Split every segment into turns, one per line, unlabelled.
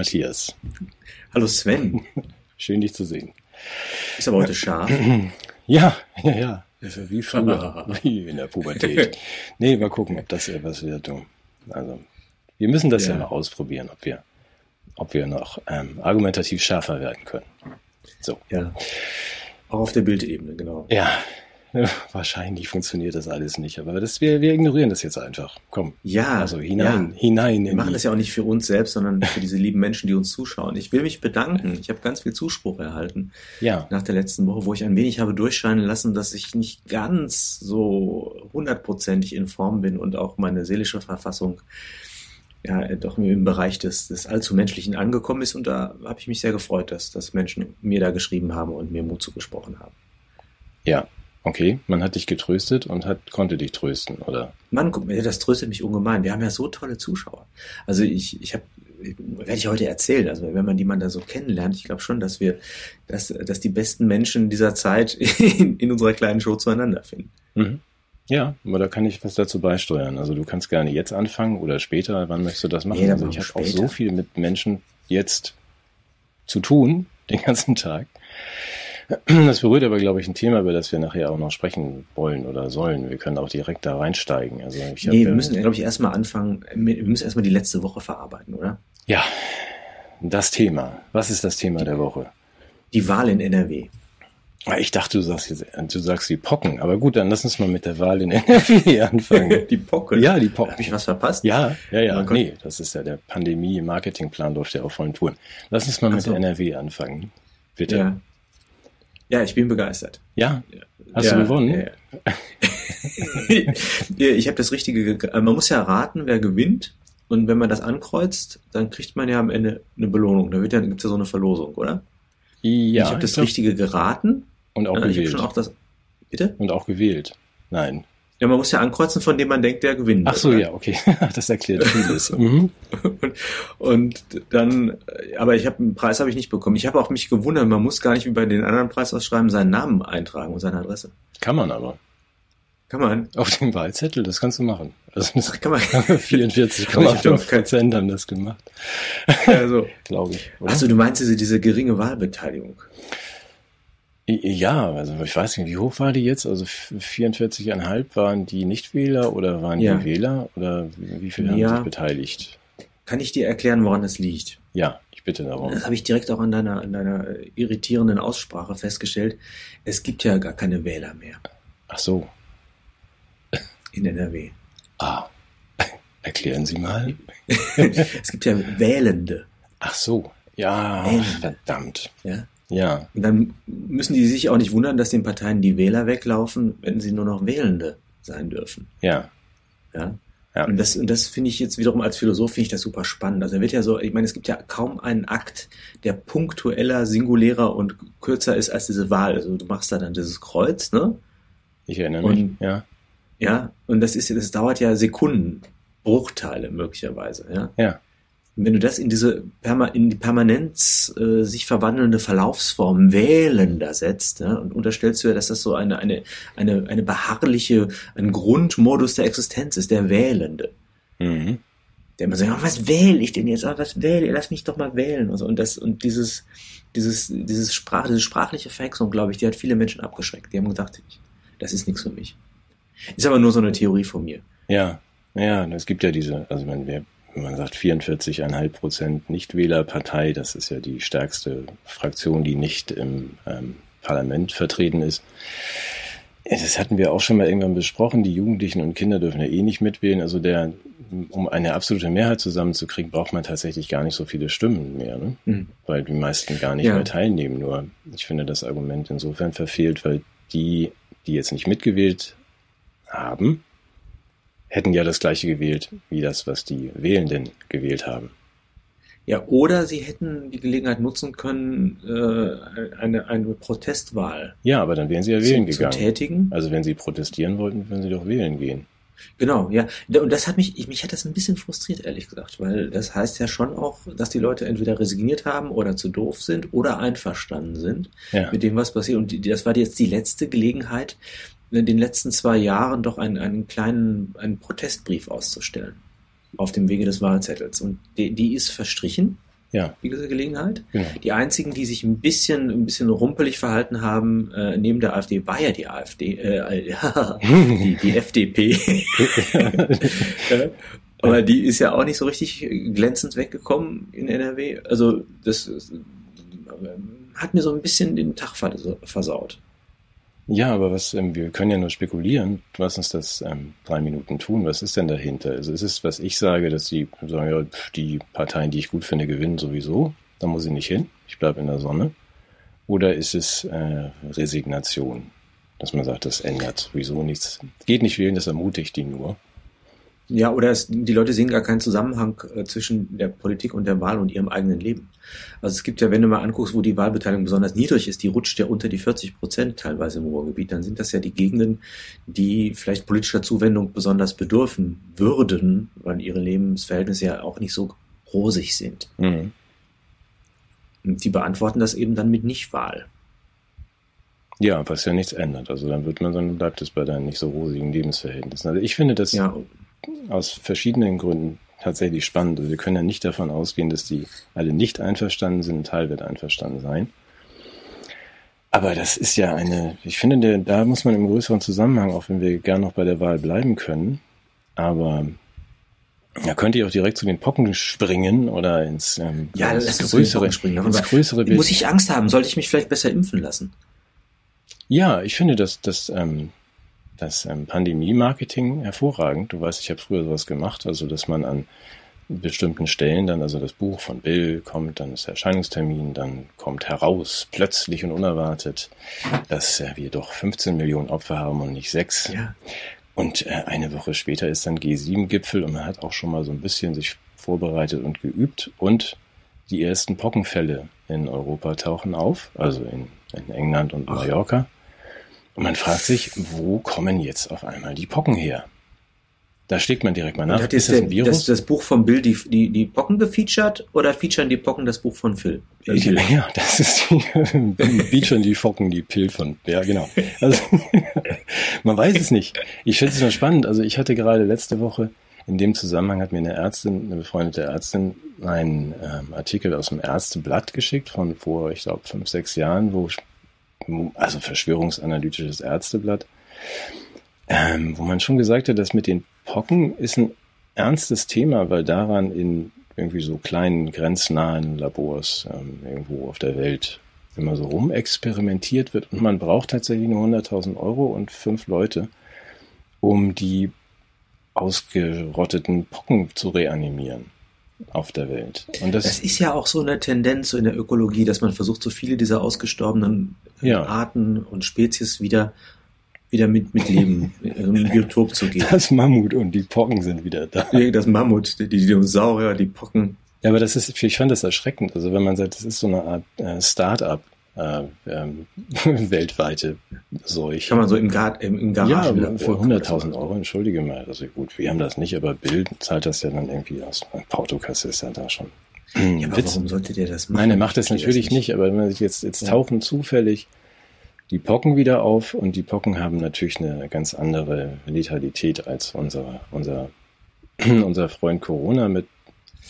Matthias.
Hallo Sven.
Schön dich zu sehen.
Ist aber heute scharf.
Ja, ja, ja. Wie früher, wie in der Pubertät. Nee, mal gucken, ob das etwas wird. Also, wir müssen das ja. ja mal ausprobieren, ob wir, ob wir noch ähm, argumentativ schärfer werden können. So.
Ja. Auch auf der Bildebene, genau.
Ja, Wahrscheinlich funktioniert das alles nicht, aber das, wir, wir ignorieren das jetzt einfach. Komm.
Ja.
Also hinein, ja. hinein.
Wir machen das ja auch nicht für uns selbst, sondern für diese lieben Menschen, die uns zuschauen. Ich will mich bedanken. Ich habe ganz viel Zuspruch erhalten.
Ja.
Nach der letzten Woche, wo ich ein wenig habe durchscheinen lassen, dass ich nicht ganz so hundertprozentig in Form bin und auch meine seelische Verfassung ja doch im Bereich des, des allzu Menschlichen angekommen ist. Und da habe ich mich sehr gefreut, dass, dass Menschen mir da geschrieben haben und mir Mut zugesprochen haben.
Ja, Okay, man hat dich getröstet und hat, konnte dich trösten, oder?
Mann, das tröstet mich ungemein. Wir haben ja so tolle Zuschauer. Also ich, ich habe, werde ich heute erzählen, also wenn man die man da so kennenlernt, ich glaube schon, dass wir, dass, dass die besten Menschen dieser Zeit in, in unserer kleinen Show zueinander finden.
Mhm. Ja, aber da kann ich was dazu beisteuern. Also du kannst gerne jetzt anfangen oder später. Wann möchtest du das machen?
Nee,
also ich habe auch so viel mit Menschen jetzt zu tun, den ganzen Tag. Das berührt aber, glaube ich, ein Thema, über das wir nachher auch noch sprechen wollen oder sollen. Wir können auch direkt da reinsteigen. Also
ich nee, wir müssen, glaube ich, erstmal anfangen, wir müssen erstmal die letzte Woche verarbeiten, oder?
Ja, das Thema. Was ist das Thema der Woche?
Die Wahl in NRW.
Ah, ich dachte, du sagst jetzt, du sagst die Pocken. Aber gut, dann lass uns mal mit der Wahl in NRW anfangen.
die Pocken?
Ja, die Pocken.
Habe ich was verpasst?
Ja, ja, ja. Nee, das ist ja der Pandemie-Marketingplan durfte ja auf vollen Touren. Lass uns mal mit so. NRW anfangen. Bitte.
Ja. Ja, ich bin begeistert.
Ja? Hast ja, du gewonnen?
Ja, ich habe das Richtige. Äh, man muss ja raten, wer gewinnt. Und wenn man das ankreuzt, dann kriegt man ja am Ende eine Belohnung. Da wird ja, gibt's ja so eine Verlosung, oder?
Ja.
Ich habe das glaub, Richtige geraten.
Und auch gewählt.
Ich schon auch das, bitte?
Und auch gewählt. Nein.
Ja, man muss ja ankreuzen, von dem man denkt, der gewinnt.
Ach so, oder? ja, okay. Das erklärt vieles. mhm.
und, und dann, aber ich habe einen Preis habe ich nicht bekommen. Ich habe auch mich gewundert, man muss gar nicht wie bei den anderen Preisausschreiben seinen Namen eintragen und seine Adresse.
Kann man aber.
Kann man?
Auf dem Wahlzettel, das kannst du machen.
Also Ach, kann man.
44,5 Prozent haben das gemacht.
Ja, so.
Glaube ich.
Achso, du meinst diese, diese geringe Wahlbeteiligung?
Ja, also ich weiß nicht, wie hoch war die jetzt? Also 44,5 waren die Nichtwähler oder waren ja. die Wähler oder wie viele ja. haben sich beteiligt?
Kann ich dir erklären, woran das liegt?
Ja, ich bitte darum.
Das habe ich direkt auch an deiner, an deiner irritierenden Aussprache festgestellt. Es gibt ja gar keine Wähler mehr.
Ach so.
In NRW.
Ah, erklären Sie mal.
es gibt ja Wählende.
Ach so. Ja, Wählende. verdammt.
Ja.
Ja.
Und dann müssen die sich auch nicht wundern, dass den Parteien die Wähler weglaufen, wenn sie nur noch Wählende sein dürfen.
Ja.
Ja. ja. Und das, und das finde ich jetzt wiederum als Philosoph finde ich das super spannend. Also er wird ja so, ich meine, es gibt ja kaum einen Akt, der punktueller, singulärer und kürzer ist als diese Wahl. Also du machst da dann dieses Kreuz, ne?
Ich erinnere mich,
und, ja. Ja, und das ist, das dauert ja Sekunden, Bruchteile möglicherweise, ja.
Ja
wenn du das in diese in die Permanenz äh, sich verwandelnde Verlaufsform wählender setzt ja, und unterstellst du ja, dass das so eine, eine, eine, eine beharrliche, ein Grundmodus der Existenz ist, der Wählende.
Mhm.
Der immer sagt, oh, was wähle ich denn jetzt? Oh, was wähle Lass mich doch mal wählen. Und, so. und, das, und dieses, dieses, dieses Sprach, diese sprachliche Verwechslung, glaube ich, die hat viele Menschen abgeschreckt. Die haben gedacht, das ist nichts für mich. Ist aber nur so eine Theorie von mir.
Ja, ja, es gibt ja diese, also man, wir man sagt 44,5 Prozent Nichtwählerpartei, das ist ja die stärkste Fraktion, die nicht im ähm, Parlament vertreten ist. Das hatten wir auch schon mal irgendwann besprochen. Die Jugendlichen und Kinder dürfen ja eh nicht mitwählen. Also der, um eine absolute Mehrheit zusammenzukriegen, braucht man tatsächlich gar nicht so viele Stimmen mehr, ne? Mhm. weil die meisten gar nicht ja. mehr teilnehmen. Nur ich finde das Argument insofern verfehlt, weil die, die jetzt nicht mitgewählt haben, hätten ja das gleiche gewählt wie das, was die Wählenden gewählt haben.
Ja, oder sie hätten die Gelegenheit nutzen können, äh, eine, eine Protestwahl.
Ja, aber dann wären sie ja wählen
zu,
gegangen.
Zu tätigen.
Also wenn sie protestieren wollten, würden sie doch wählen gehen.
Genau, ja. Und das hat mich, ich, mich hat das ein bisschen frustriert, ehrlich gesagt, weil das heißt ja schon auch, dass die Leute entweder resigniert haben oder zu doof sind oder einverstanden sind
ja.
mit dem, was passiert. Und das war jetzt die letzte Gelegenheit, in den letzten zwei Jahren doch einen, einen kleinen einen Protestbrief auszustellen auf dem Wege des Wahlzettels. Und die, die ist verstrichen.
Ja.
diese Gelegenheit.
Genau.
Die einzigen, die sich ein bisschen, ein bisschen rumpelig verhalten haben, äh, neben der AfD, war ja die AfD, äh, die, die FDP. Aber die ist ja auch nicht so richtig glänzend weggekommen in NRW. Also das, das hat mir so ein bisschen den Tag versaut.
Ja, aber was, ähm, wir können ja nur spekulieren, was uns das ähm, drei Minuten tun. Was ist denn dahinter? Also ist es, was ich sage, dass die sagen, ja, die Parteien, die ich gut finde, gewinnen sowieso, da muss ich nicht hin, ich bleibe in der Sonne. Oder ist es äh, Resignation, dass man sagt, das ändert sowieso nichts. Geht nicht wählen, das ermutigt die nur.
Ja, oder es, die Leute sehen gar keinen Zusammenhang äh, zwischen der Politik und der Wahl und ihrem eigenen Leben. Also es gibt ja, wenn du mal anguckst, wo die Wahlbeteiligung besonders niedrig ist, die rutscht ja unter die 40 Prozent teilweise im Ruhrgebiet, dann sind das ja die Gegenden, die vielleicht politischer Zuwendung besonders bedürfen würden, weil ihre Lebensverhältnisse ja auch nicht so rosig sind. Mhm. Und die beantworten das eben dann mit Nichtwahl.
Ja, was ja nichts ändert. Also dann wird man, dann bleibt es bei deinen nicht so rosigen Lebensverhältnissen. Also ich finde das ja. Aus verschiedenen Gründen tatsächlich spannend. Also wir können ja nicht davon ausgehen, dass die alle nicht einverstanden sind. Ein Teil wird einverstanden sein. Aber das ist ja eine, ich finde, da muss man im größeren Zusammenhang, auch wenn wir gern noch bei der Wahl bleiben können, aber da könnte ich auch direkt zu den Pocken springen oder ins, ähm,
ja, ins größere, springen. ins größere Bild. Muss ich Angst haben? Sollte ich mich vielleicht besser impfen lassen?
Ja, ich finde das, das, ähm, das ähm, Pandemie-Marketing hervorragend. Du weißt, ich habe früher sowas gemacht, also dass man an bestimmten Stellen dann, also das Buch von Bill kommt, dann ist der Erscheinungstermin, dann kommt heraus, plötzlich und unerwartet, dass äh, wir doch 15 Millionen Opfer haben und nicht sechs.
Ja.
Und äh, eine Woche später ist dann G7-Gipfel und man hat auch schon mal so ein bisschen sich vorbereitet und geübt und die ersten Pockenfälle in Europa tauchen auf, also in, in England und Mallorca. Und man fragt sich, wo kommen jetzt auf einmal die Pocken her? Da schlägt man direkt mal nach.
Hat ist das ein Virus? Das, das Buch von Bill die, die, die Pocken gefeatured oder featuren die Pocken das Buch von Phil?
Ich, ja, das ist die, featuren die Pocken die Pill von, ja genau. Also, man weiß es nicht. Ich finde es nur spannend. Also ich hatte gerade letzte Woche, in dem Zusammenhang hat mir eine Ärztin, eine befreundete Ärztin, einen ähm, Artikel aus dem Ärzteblatt geschickt von vor, ich glaube, fünf, sechs Jahren, wo also verschwörungsanalytisches Ärzteblatt, ähm, wo man schon gesagt hat, dass mit den Pocken ist ein ernstes Thema, weil daran in irgendwie so kleinen grenznahen Labors ähm, irgendwo auf der Welt immer so rumexperimentiert wird. Und man braucht tatsächlich nur 100.000 Euro und fünf Leute, um die ausgerotteten Pocken zu reanimieren auf der Welt.
Und das, das ist ja auch so eine Tendenz in der Ökologie, dass man versucht, so viele dieser ausgestorbenen ja. Arten und Spezies wieder wieder mit, mit Leben in ein Biotop zu geben.
Das Mammut und die Pocken sind wieder da.
Das Mammut, die Dinosaurier, die Pocken.
Ja, aber das ist, ich fand das erschreckend. Also wenn man sagt, das ist so eine Art äh, Start-up, äh, ähm, weltweite Seuche.
Kann man so im, Gar im, im
Garage Ja, für 100.000 Euro, entschuldige mal. Also gut, wir haben das nicht, aber Bild zahlt das ja dann irgendwie aus. Portokasse ist ja da schon.
Ja, aber Witz. warum sollte der das
machen? Nein, er macht das natürlich nicht. nicht, aber wenn man sich jetzt, jetzt ja. tauchen zufällig die Pocken wieder auf und die Pocken haben natürlich eine ganz andere Letalität als unser, unser, unser Freund Corona mit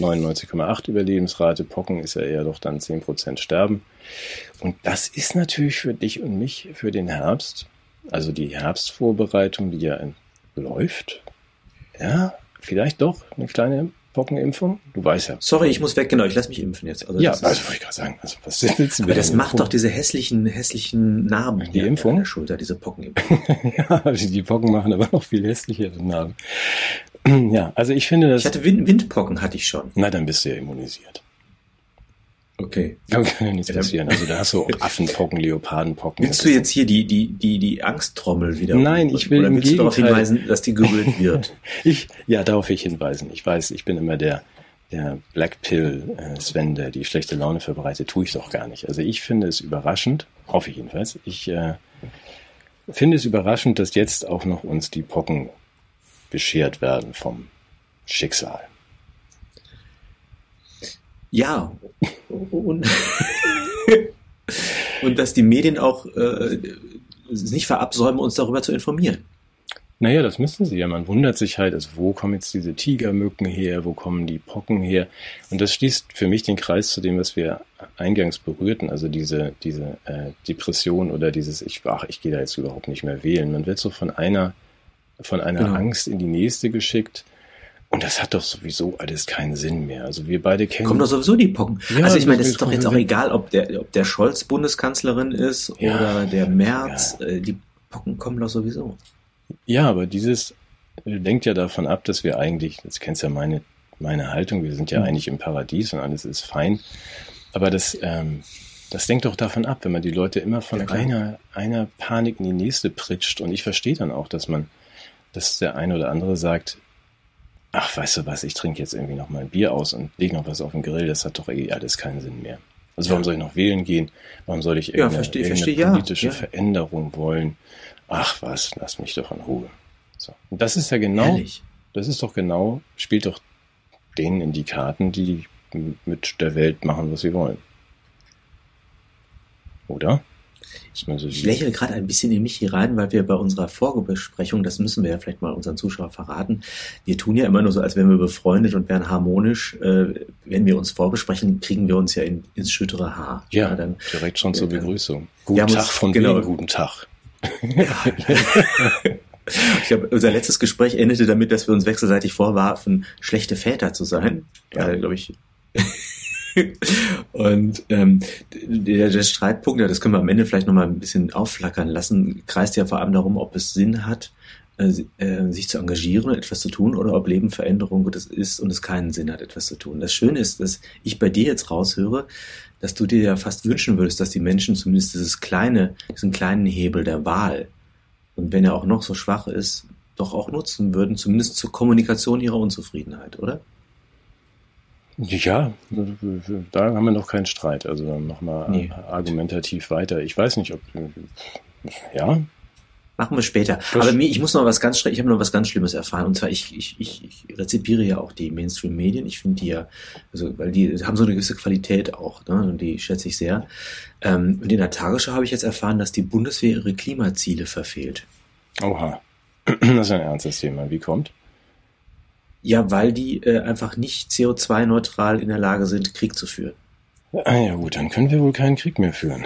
99,8 Überlebensrate. Pocken ist ja eher doch dann 10% sterben. Und das ist natürlich für dich und mich für den Herbst, also die Herbstvorbereitung, die ja läuft, ja, vielleicht doch eine kleine Pockenimpfung? Du weißt ja.
Sorry, ich muss weg, genau, ich lasse mich impfen jetzt.
Also ja, also wollte ich gerade sagen, also was
willst du Aber das macht doch diese hässlichen, hässlichen Narben
die Impfung? an
der Schulter, diese Pockenimpfung.
ja, die Pocken machen aber noch viel hässlichere Narben. ja, also ich finde das.
Ich hatte Wind Windpocken, hatte ich schon.
Na, dann bist du ja immunisiert.
Okay.
Da kann ja nichts passieren. Also da hast du Affenpocken, Leopardenpocken.
Willst du jetzt hier die, die, die, die Angsttrommel wieder?
Nein, ich will
Oder willst du darauf hinweisen, dass die gerührt wird?
ich, ja, darauf will ich hinweisen. Ich weiß, ich bin immer der, der Black Pill äh, Sven, der die schlechte Laune verbreitet, tue ich doch gar nicht. Also ich finde es überraschend, hoffe ich jedenfalls, ich äh, finde es überraschend, dass jetzt auch noch uns die Pocken beschert werden vom Schicksal.
Ja, und, und dass die Medien auch äh, nicht verabsäumen, uns darüber zu informieren.
Naja, das müssen sie ja. Man wundert sich halt, also wo kommen jetzt diese Tigermücken her, wo kommen die Pocken her? Und das schließt für mich den Kreis zu dem, was wir eingangs berührten, also diese, diese äh, Depression oder dieses, ich, ach, ich gehe da jetzt überhaupt nicht mehr wählen. Man wird so von einer, von einer genau. Angst in die nächste geschickt. Und das hat doch sowieso alles keinen Sinn mehr. Also wir beide kennen.
Kommen doch sowieso die Pocken. Ja, also ich meine, es ist doch jetzt auch egal, ob der, ob der Scholz Bundeskanzlerin ist ja, oder der Merz. Ja. Äh, die Pocken kommen doch sowieso.
Ja, aber dieses lenkt ja davon ab, dass wir eigentlich, das kennst ja meine, meine Haltung, wir sind ja mhm. eigentlich im Paradies und alles ist fein. Aber das, ähm, das lenkt doch davon ab, wenn man die Leute immer von einer, einer Panik in die nächste pritscht. Und ich verstehe dann auch, dass man, dass der eine oder andere sagt, ach, weißt du was, ich trinke jetzt irgendwie noch mal ein Bier aus und lege noch was auf den Grill, das hat doch eh alles keinen Sinn mehr. Also warum soll ich noch wählen gehen? Warum soll ich irgendeine, ja, verstehe, irgendeine verstehe, politische ja. Veränderung wollen? ach was, lass mich doch in Ruhe. So. Und das ist ja genau, Ehrlich? das ist doch genau, spielt doch denen in die Karten, die mit der Welt machen, was sie wollen. Oder?
So ich lächle gerade ein bisschen in mich hier rein, weil wir bei unserer Vorgebesprechung, das müssen wir ja vielleicht mal unseren Zuschauern verraten, wir tun ja immer nur so, als wären wir befreundet und wären harmonisch. Äh, wenn wir uns vorbesprechen, kriegen wir uns ja in, ins schüttere Haar.
Ja, ja dann, direkt schon zur Begrüßung. Guten Tag uns, von genau, wegen, guten Tag.
ich glaube, unser letztes Gespräch endete damit, dass wir uns wechselseitig vorwarfen, schlechte Väter zu sein. Ja. Weil, glaube ich. und ähm, der, der Streitpunkt, ja, das können wir am Ende vielleicht nochmal ein bisschen aufflackern lassen, kreist ja vor allem darum, ob es Sinn hat, äh, äh, sich zu engagieren, etwas zu tun, oder ob Leben Veränderung das ist und es keinen Sinn hat, etwas zu tun. Das Schöne ist, dass ich bei dir jetzt raushöre, dass du dir ja fast wünschen würdest, dass die Menschen zumindest dieses kleine, diesen kleinen Hebel der Wahl, und wenn er auch noch so schwach ist, doch auch nutzen würden, zumindest zur Kommunikation ihrer Unzufriedenheit, oder?
Ja, da haben wir noch keinen Streit. Also wir nee. argumentativ weiter. Ich weiß nicht, ob ja,
Machen wir später. Aber mir, ich muss noch was ganz ich habe noch was ganz Schlimmes erfahren. Und zwar, ich, ich, ich, ich rezipiere ja auch die Mainstream-Medien. Ich finde die ja, also, weil die haben so eine gewisse Qualität auch, ne? Und die schätze ich sehr. Ähm, und in der Tagesschau habe ich jetzt erfahren, dass die Bundeswehr ihre Klimaziele verfehlt.
Oha. Das ist ein ernstes Thema. Wie kommt?
Ja, weil die äh, einfach nicht CO2-neutral in der Lage sind, Krieg zu führen.
Ah ja gut, dann können wir wohl keinen Krieg mehr führen.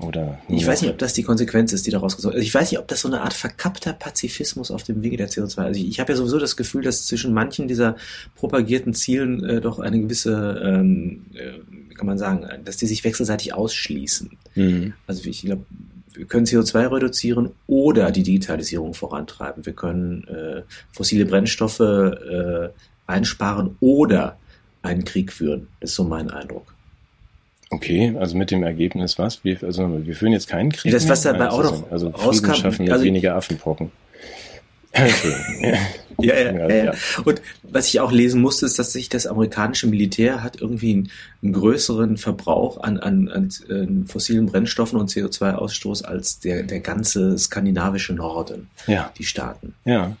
Oder
ich weiß nicht, ob das die Konsequenz ist, die daraus gesorgt Also ich weiß nicht, ob das so eine Art verkappter Pazifismus auf dem Wege der CO2. Also ich, ich habe ja sowieso das Gefühl, dass zwischen manchen dieser propagierten Zielen äh, doch eine gewisse, ähm, äh, kann man sagen, dass die sich wechselseitig ausschließen. Mhm. Also ich glaube, wir können CO2 reduzieren oder die Digitalisierung vorantreiben. Wir können äh, fossile Brennstoffe äh, einsparen oder einen Krieg führen. Das ist so mein Eindruck.
Okay, also mit dem Ergebnis was? Wir, also wir führen jetzt keinen Krieg.
Das, was dabei auch noch
also Frieden schaffen also, weniger Affenpocken.
ja, ja, ja, ja, Und was ich auch lesen musste, ist, dass sich das amerikanische Militär hat irgendwie einen, einen größeren Verbrauch an, an, an, an fossilen Brennstoffen und CO2-Ausstoß als der, der ganze skandinavische Norden,
ja.
die Staaten.
Ja.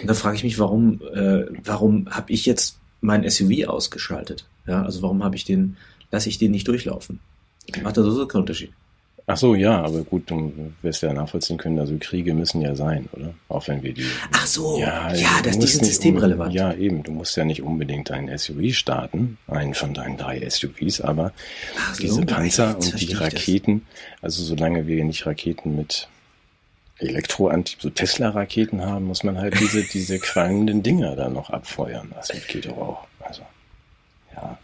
Und da frage ich mich, warum, äh, warum habe ich jetzt mein SUV ausgeschaltet? Ja, also warum habe ich den lasse ich den nicht durchlaufen. Macht das so keinen Unterschied.
Ach so, ja, aber gut, du wirst ja nachvollziehen können, also Kriege müssen ja sein, oder? Auch wenn wir die.
Ach so, ja, ja das ist systemrelevant.
Ja, eben, du musst ja nicht unbedingt einen SUV starten, einen von deinen drei SUVs, aber Ach, diese so, Panzer und die Raketen, also solange wir nicht Raketen mit Elektroantrieb, so Tesla-Raketen haben, muss man halt diese, diese qualmenden Dinger da noch abfeuern. Das geht doch auch. Also, ja.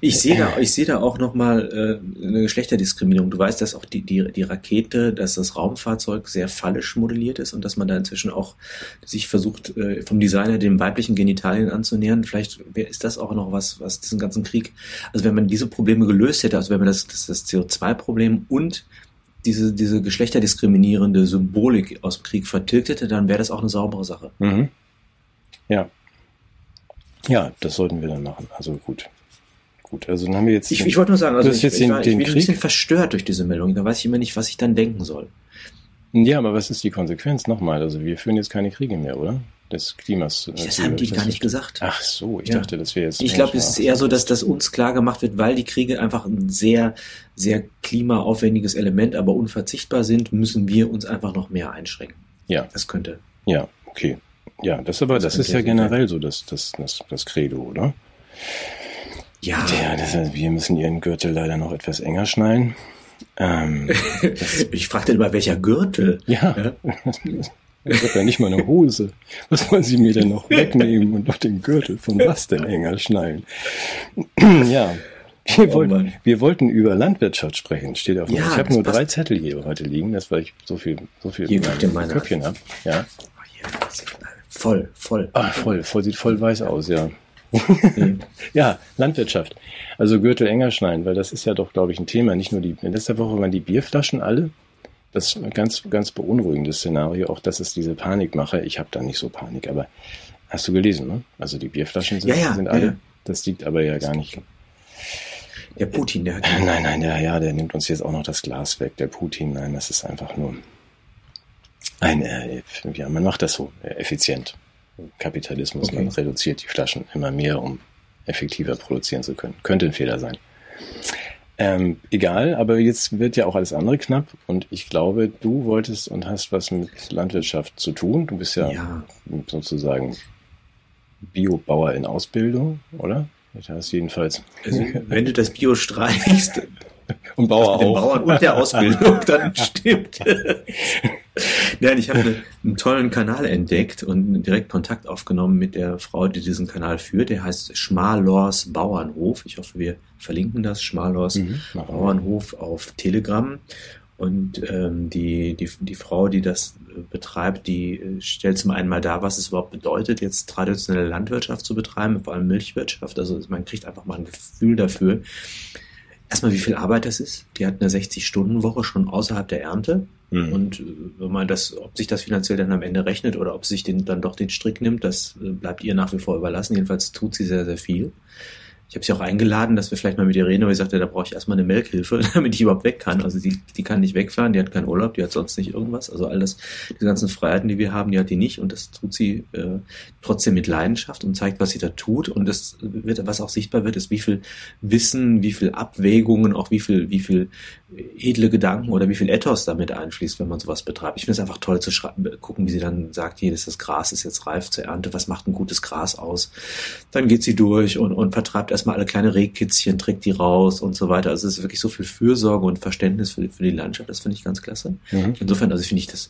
Ich sehe da, ich sehe da auch nochmal äh, eine Geschlechterdiskriminierung. Du weißt, dass auch die, die, die Rakete, dass das Raumfahrzeug sehr fallisch modelliert ist und dass man da inzwischen auch sich versucht, äh, vom Designer den weiblichen Genitalien anzunähern. Vielleicht ist das auch noch was, was diesen ganzen Krieg, also wenn man diese Probleme gelöst hätte, also wenn man das, das, das CO2-Problem und diese, diese geschlechterdiskriminierende Symbolik aus dem Krieg vertilgt hätte, dann wäre das auch eine saubere Sache.
Mhm. Ja. Ja, das sollten wir dann machen. Also gut gut. Also dann haben wir jetzt.
Ich, ich wollte nur sagen, also ich, jetzt ich, war, den ich bin Krieg. ein bisschen verstört durch diese Meldung. Da weiß ich immer nicht, was ich dann denken soll.
Ja, aber was ist die Konsequenz? Nochmal, also wir führen jetzt keine Kriege mehr, oder? Des Klimas.
Das haben die gar nicht gesagt.
Ach so, ich ja. dachte, das wäre jetzt.
Ich glaube, es ist eher so, dass das uns klar gemacht wird, weil die Kriege einfach ein sehr, sehr klimaaufwendiges Element, aber unverzichtbar sind, müssen wir uns einfach noch mehr einschränken.
Ja.
Das könnte.
Ja, okay. Ja, das aber, das, das ist ja generell so das, das, das, das Credo, oder?
Ja.
Ja, das heißt, wir müssen ihren Gürtel leider noch etwas enger schnallen. Ähm,
ich fragte immer, welcher Gürtel?
Ja. ja. Ich habe ja nicht mal eine Hose. Was wollen Sie mir denn noch wegnehmen und noch den Gürtel von was denn enger schnallen? ja. Wir, oh wollten, wir wollten über Landwirtschaft sprechen, steht auf ja, Ich habe nur passt. drei Zettel hier heute liegen, das weil ich so viel, so viel
hier in
meinem Köpfchen habe. Ja.
Voll, voll.
Ah, voll, voll, sieht voll weiß aus, ja. ja, Landwirtschaft. Also Gürtel enger schneiden, weil das ist ja doch, glaube ich, ein Thema. Nicht nur die, in letzter Woche waren die Bierflaschen alle. Das ist ein ganz, ganz beunruhigendes Szenario. Auch das ist diese Panikmache. Ich habe da nicht so Panik, aber hast du gelesen, ne? Also die Bierflaschen sind,
ja, ja,
sind alle.
Ja.
Das liegt aber ja gar nicht
der Putin, der hat.
Nein, nein, der, ja, der nimmt uns jetzt auch noch das Glas weg. Der Putin, nein, das ist einfach nur ein, äh, ja, man macht das so äh, effizient. Kapitalismus, okay. man reduziert die Flaschen immer mehr, um effektiver produzieren zu können. Könnte ein Fehler sein. Ähm, egal, aber jetzt wird ja auch alles andere knapp und ich glaube, du wolltest und hast was mit Landwirtschaft zu tun. Du bist ja,
ja.
sozusagen Biobauer in Ausbildung, oder? Das jedenfalls.
Also, wenn du das Bio streichst
und Bauer
auch. Bauern und der Ausbildung, dann stimmt. Nein, ich habe eine, einen tollen Kanal entdeckt und direkt Kontakt aufgenommen mit der Frau, die diesen Kanal führt. Der heißt Schmalors Bauernhof. Ich hoffe, wir verlinken das. Schmalors mhm, Bauernhof auf Telegram. Und ähm, die, die, die Frau, die das betreibt, die äh, stellt zum einen mal dar, was es überhaupt bedeutet, jetzt traditionelle Landwirtschaft zu betreiben, vor allem Milchwirtschaft. Also man kriegt einfach mal ein Gefühl dafür. Erstmal, wie viel Arbeit das ist. Die hat eine 60-Stunden-Woche schon außerhalb der Ernte. Mhm. Und äh, wenn man das, ob sich das finanziell dann am Ende rechnet oder ob sie sich den, dann doch den Strick nimmt, das bleibt ihr nach wie vor überlassen. Jedenfalls tut sie sehr, sehr viel. Ich habe sie auch eingeladen, dass wir vielleicht mal mit ihr reden, aber ich sagte, da brauche ich erstmal eine Melkhilfe, damit ich überhaupt weg kann. Also die, die kann nicht wegfahren, die hat keinen Urlaub, die hat sonst nicht irgendwas. Also all das, die ganzen Freiheiten, die wir haben, die hat die nicht und das tut sie äh, trotzdem mit Leidenschaft und zeigt, was sie da tut. Und das wird, was auch sichtbar wird, ist, wie viel Wissen, wie viel Abwägungen, auch wie viel, wie viel edle Gedanken oder wie viel Ethos damit einfließt, wenn man sowas betreibt. Ich finde es einfach toll zu gucken, wie sie dann sagt, hier, das Gras ist jetzt reif zur Ernte, was macht ein gutes Gras aus? Dann geht sie durch und, und vertreibt erstmal alle kleine Rehkitzchen, trägt die raus und so weiter. Also es ist wirklich so viel Fürsorge und Verständnis für, für die Landschaft, das finde ich ganz klasse. Mhm. Insofern, also finde ich das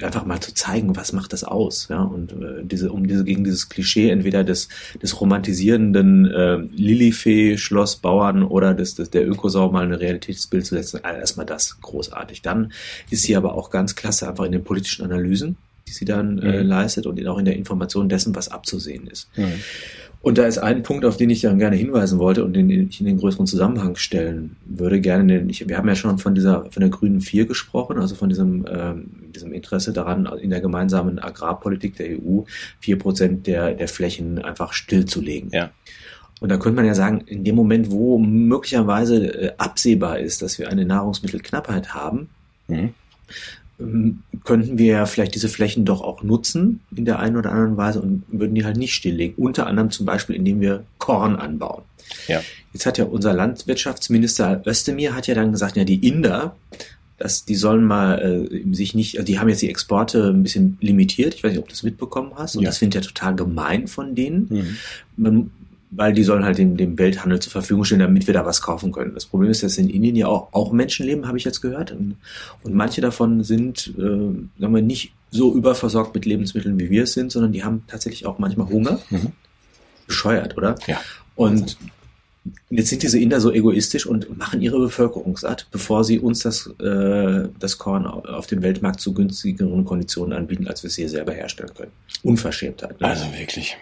einfach mal zu zeigen, was macht das aus, ja, und äh, diese, um diese, gegen dieses Klischee entweder des, des romantisierenden äh, Lilifee, Schloss, Bauern oder des, des, der Ökosau mal ein Realitätsbild zu setzen, also erstmal das großartig. Dann ist sie aber auch ganz klasse einfach in den politischen Analysen, die sie dann äh, mhm. leistet und auch in der Information dessen, was abzusehen ist. Mhm. Und da ist ein Punkt, auf den ich dann gerne hinweisen wollte und den ich in den größeren Zusammenhang stellen würde. Gerne, ich, wir haben ja schon von dieser, von der grünen Vier gesprochen, also von diesem, ähm, diesem Interesse daran, in der gemeinsamen Agrarpolitik der EU vier Prozent der, der Flächen einfach stillzulegen.
Ja.
Und da könnte man ja sagen, in dem Moment, wo möglicherweise äh, absehbar ist, dass wir eine Nahrungsmittelknappheit haben, mhm. Ähm, könnten wir ja vielleicht diese Flächen doch auch nutzen in der einen oder anderen Weise und würden die halt nicht stilllegen. Unter anderem zum Beispiel, indem wir Korn anbauen.
Ja.
Jetzt hat ja unser Landwirtschaftsminister Özdemir hat ja dann gesagt, ja, die Inder, dass die sollen mal äh, sich nicht, also die haben jetzt die Exporte ein bisschen limitiert. Ich weiß nicht, ob du das mitbekommen hast. Und ja. das finde ich ja total gemein von denen. Mhm. Man weil die sollen halt dem, dem Welthandel zur Verfügung stehen, damit wir da was kaufen können. Das Problem ist, dass in Indien ja auch, auch Menschen leben, habe ich jetzt gehört. Und, und manche davon sind, äh, sagen wir, nicht so überversorgt mit Lebensmitteln, wie wir es sind, sondern die haben tatsächlich auch manchmal Hunger. Mhm. Bescheuert, oder?
Ja.
Und jetzt sind diese Inder so egoistisch und machen ihre Bevölkerung satt, bevor sie uns das, äh, das Korn auf dem Weltmarkt zu günstigeren Konditionen anbieten, als wir es hier selber herstellen können. Unverschämtheit.
Ne? Also wirklich.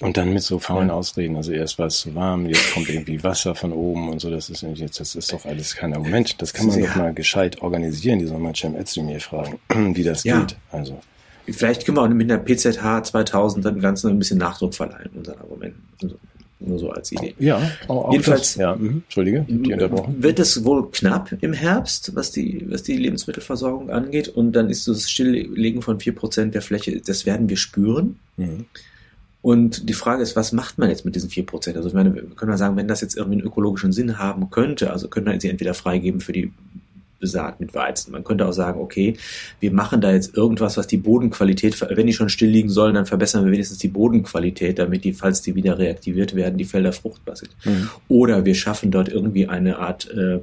Und dann mit so faulen Ausreden. Also erst war es zu warm, jetzt kommt irgendwie Wasser von oben und so. Das ist jetzt, das ist doch alles kein Argument. Das kann man ja. doch mal gescheit organisieren. Die soll mal Cem mir fragen, wie das ja. geht. Also.
Vielleicht können wir auch mit einer PZH 2000 dann ganz ein bisschen Nachdruck verleihen, unseren Argumenten. Also nur so als Idee.
Ja,
auch, Jedenfalls, das,
ja, mh, Entschuldige, die
unterbrochen. Wird es wohl knapp im Herbst, was die, was die Lebensmittelversorgung angeht. Und dann ist das Stilllegen von vier Prozent der Fläche, das werden wir spüren. Mhm. Und die Frage ist, was macht man jetzt mit diesen vier Prozent? Also ich meine, wir können wir sagen, wenn das jetzt irgendwie einen ökologischen Sinn haben könnte, also könnte man sie entweder freigeben für die besaat mit Weizen. Man könnte auch sagen, okay, wir machen da jetzt irgendwas, was die Bodenqualität, wenn die schon still liegen sollen, dann verbessern wir wenigstens die Bodenqualität, damit die, falls die wieder reaktiviert werden, die Felder fruchtbar sind. Mhm. Oder wir schaffen dort irgendwie eine Art äh,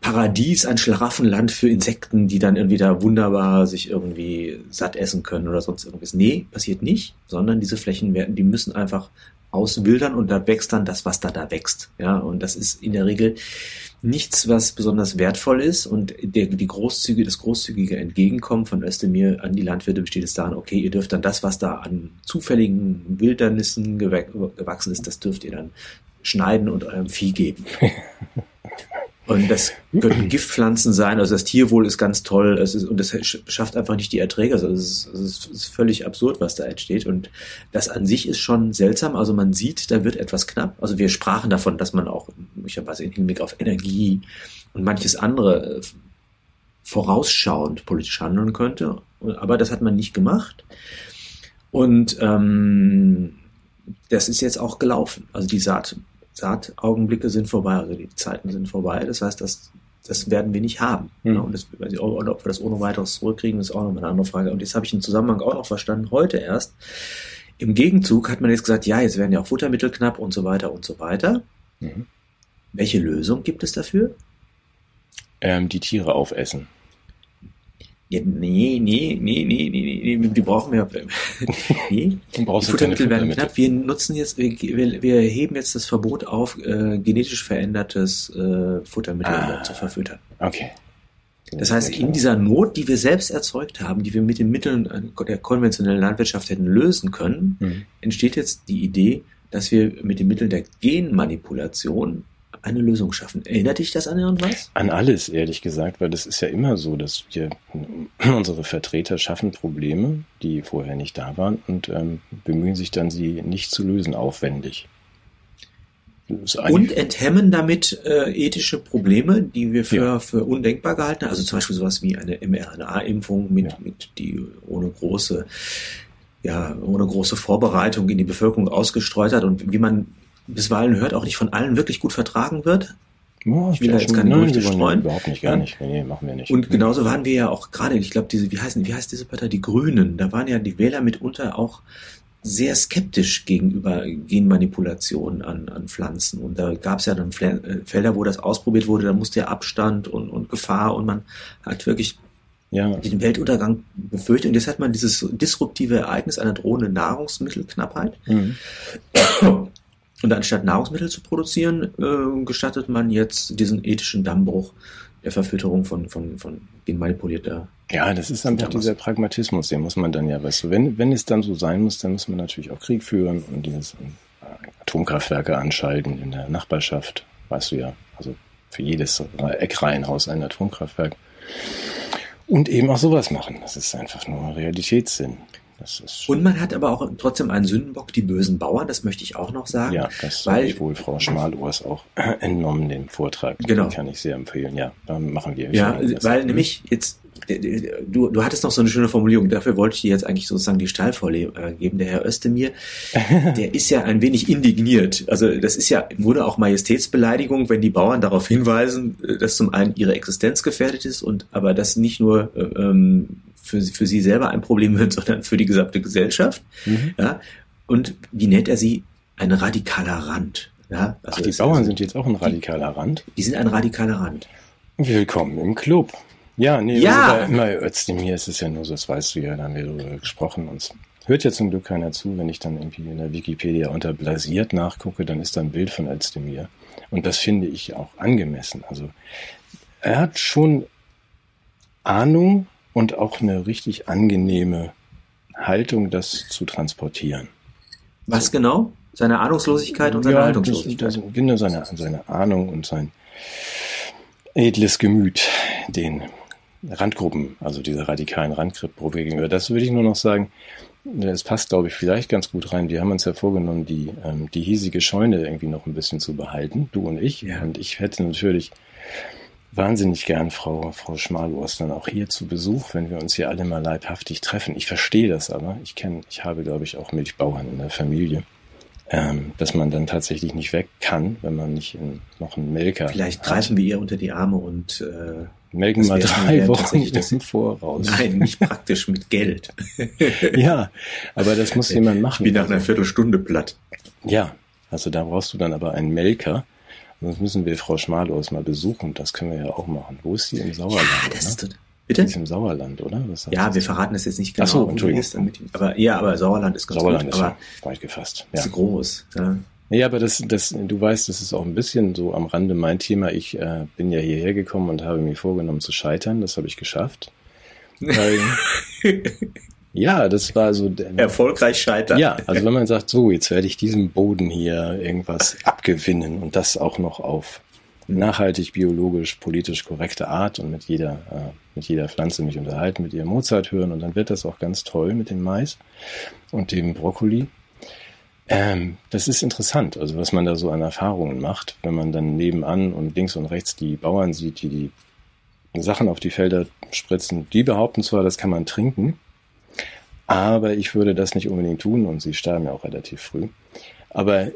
Paradies, ein Schlaraffenland für Insekten, die dann irgendwie da wunderbar sich irgendwie satt essen können oder sonst irgendwas. Nee, passiert nicht, sondern diese Flächen werden, die müssen einfach auswildern und da wächst dann das, was da da wächst. Ja, und das ist in der Regel nichts, was besonders wertvoll ist und der, die großzügige, das großzügige Entgegenkommen von Özdemir an die Landwirte besteht es daran, okay, ihr dürft dann das, was da an zufälligen Wildernissen gewachsen ist, das dürft ihr dann schneiden und eurem Vieh geben. Und das können Giftpflanzen sein. Also das Tierwohl ist ganz toll. Es ist, und das schafft einfach nicht die Erträge. Also es ist, es ist völlig absurd, was da entsteht. Und das an sich ist schon seltsam. Also man sieht, da wird etwas knapp. Also wir sprachen davon, dass man auch möglicherweise im Hinblick auf Energie und manches andere äh, vorausschauend politisch handeln könnte. Aber das hat man nicht gemacht. Und ähm, das ist jetzt auch gelaufen. Also die Saat Saataugenblicke sind vorbei, also die Zeiten sind vorbei. Das heißt, das, das werden wir nicht haben. Mhm. Und das, ob wir das ohne weiteres zurückkriegen, ist auch noch eine andere Frage. Und jetzt habe ich den Zusammenhang auch noch verstanden, heute erst. Im Gegenzug hat man jetzt gesagt, ja, jetzt werden ja auch Futtermittel knapp und so weiter und so weiter. Mhm. Welche Lösung gibt es dafür?
Ähm, die Tiere aufessen.
Ja, nee, nee, nee, nee, nee, nee, die brauchen wir. nee, die Futtermittel werden knapp. Wir nutzen jetzt, wir, wir, heben jetzt das Verbot auf, äh, genetisch verändertes äh, Futtermittel ah, zu verfüttern.
Okay.
Das heißt, in dieser Not, die wir selbst erzeugt haben, die wir mit den Mitteln äh, der konventionellen Landwirtschaft hätten lösen können, mhm. entsteht jetzt die Idee, dass wir mit den Mitteln der Genmanipulation eine Lösung schaffen. Erinnert dich das an irgendwas?
An alles, ehrlich gesagt, weil das ist ja immer so, dass wir, unsere Vertreter schaffen Probleme, die vorher nicht da waren und ähm, bemühen sich dann, sie nicht zu lösen, aufwendig.
Und enthemmen damit äh, ethische Probleme, die wir für, ja. für undenkbar gehalten haben. Also zum Beispiel sowas wie eine mRNA-Impfung mit, ja. mit die ohne große ja, ohne große Vorbereitung in die Bevölkerung ausgestreut hat und wie man bisweilen hört, auch nicht von allen wirklich gut vertragen wird.
Oh, ich will da jetzt keine Gerüchte streuen. Überhaupt nicht, gar nicht. Nee, machen wir nicht.
Und genauso waren wir ja auch gerade, ich glaube, diese, wie heißen, wie heißt diese Partei? Die Grünen. Da waren ja die Wähler mitunter auch sehr skeptisch gegenüber Genmanipulationen an, an Pflanzen. Und da gab es ja dann äh, Felder, wo das ausprobiert wurde, da musste ja Abstand und, und Gefahr und man hat wirklich ja. den Weltuntergang befürchtet. Und jetzt hat man dieses disruptive Ereignis einer drohenden Nahrungsmittelknappheit. Mhm. Und anstatt Nahrungsmittel zu produzieren, äh, gestattet man jetzt diesen ethischen Dammbruch der Verfütterung von, von, von genmanipulierter.
Ja, das ist einfach dieser Pragmatismus, den muss man dann ja, weißt du, wenn, wenn es dann so sein muss, dann muss man natürlich auch Krieg führen und dieses äh, Atomkraftwerke anschalten in der Nachbarschaft, weißt du ja, also für jedes Eckreihenhaus ein Atomkraftwerk. Und eben auch sowas machen. Das ist einfach nur Realitätssinn.
Und man hat aber auch trotzdem einen Sündenbock, die bösen Bauern, das möchte ich auch noch sagen.
Ja, das weil ich wohl Frau Schmalohrs auch entnommen, den Vortrag. Genau. Den kann ich sehr empfehlen. Ja, dann machen wir.
Ja, weil nämlich jetzt, du, du hattest noch so eine schöne Formulierung, dafür wollte ich dir jetzt eigentlich sozusagen die Stahlvorlage äh, geben. Der Herr Özdemir, der ist ja ein wenig indigniert. Also das ist ja im Grunde auch Majestätsbeleidigung, wenn die Bauern darauf hinweisen, äh, dass zum einen ihre Existenz gefährdet ist und aber das nicht nur äh, ähm, für, für sie selber ein Problem wird, sondern für die gesamte Gesellschaft. Mhm. Ja, und wie nennt er sie? Ein radikaler Rand. Ja,
also Ach, die Bauern also, sind jetzt auch ein radikaler Rand?
Die sind ein radikaler Rand.
Willkommen im Club. Ja, nee,
ja.
Also immer Özdemir ist es ja nur so, das weißt du ja, da haben wir darüber gesprochen. Uns hört ja zum Glück keiner zu, wenn ich dann irgendwie in der Wikipedia unter blasiert nachgucke, dann ist da ein Bild von Özdemir. Und das finde ich auch angemessen. Also er hat schon Ahnung und auch eine richtig angenehme Haltung, das zu transportieren.
Was so. genau? Seine Ahnungslosigkeit und seine ja, Haltungslosigkeit? Das,
genau, seine, seine Ahnung und sein edles Gemüt, den Randgruppen, also diese radikalen Randgruppen gegenüber. Das würde ich nur noch sagen, es passt, glaube ich, vielleicht ganz gut rein. Wir haben uns ja vorgenommen, die, ähm, die hiesige Scheune irgendwie noch ein bisschen zu behalten, du und ich. Ja. Und ich hätte natürlich wahnsinnig gern Frau, Frau Schmalwurst dann auch hier zu Besuch, wenn wir uns hier alle mal leibhaftig treffen. Ich verstehe das aber. Ich kenne, ich habe, glaube ich, auch Milchbauern in der Familie. ähm, dass man dann tatsächlich nicht weg kann, wenn man nicht in, noch einen Melker
Vielleicht greifen wir ihr unter die Arme und äh,
melken
das
mal drei Wochen im Voraus.
nein, nicht praktisch mit Geld.
Ja, aber das muss jemand machen.
Wie nach einer Viertelstunde platt.
Ja, also da brauchst du dann aber einen Melker. Das müssen wir Frau Schmalhaus mal besuchen. Das können wir ja auch machen. Wo ist die im Sauerland?
Ja, das ist tot-
Die
Bitte?
ist im Sauerland, oder?
Ja,
das?
wir verraten das jetzt nicht genau.
Ach so,
die
Entschuldigung.
Ist, damit, aber ja, aber Sauerland ist ganz
Sauerland
gut.
ist
aber
ja weit gefasst.
ist
Ja.
groß. Ja.
Nee, aber das, das, du weißt, das ist auch ein bisschen so am Rande mein Thema. Ich äh, bin ja hierher gekommen und habe mir vorgenommen zu scheitern. Das habe ich geschafft. ja, das war so. der-
Erfolgreich scheitern.
Ja, also wenn man sagt, so, jetzt werde ich diesem Boden hier irgendwas abgewinnen und das auch noch auf nachhaltig, biologisch, politisch korrekte Art und mit jeder, äh, mit jeder Pflanze mich unterhalten, mit ihr Mozart hören und dann wird das auch ganz toll mit dem Mais und dem Brokkoli. Ähm, das ist interessant, also was man da so an Erfahrungen macht, wenn man dann nebenan und links und rechts die Bauern sieht, die die Sachen auf die Felder spritzen. Die behaupten zwar, das kann man trinken, aber ich würde das nicht unbedingt tun und sie starben ja auch relativ früh. Aber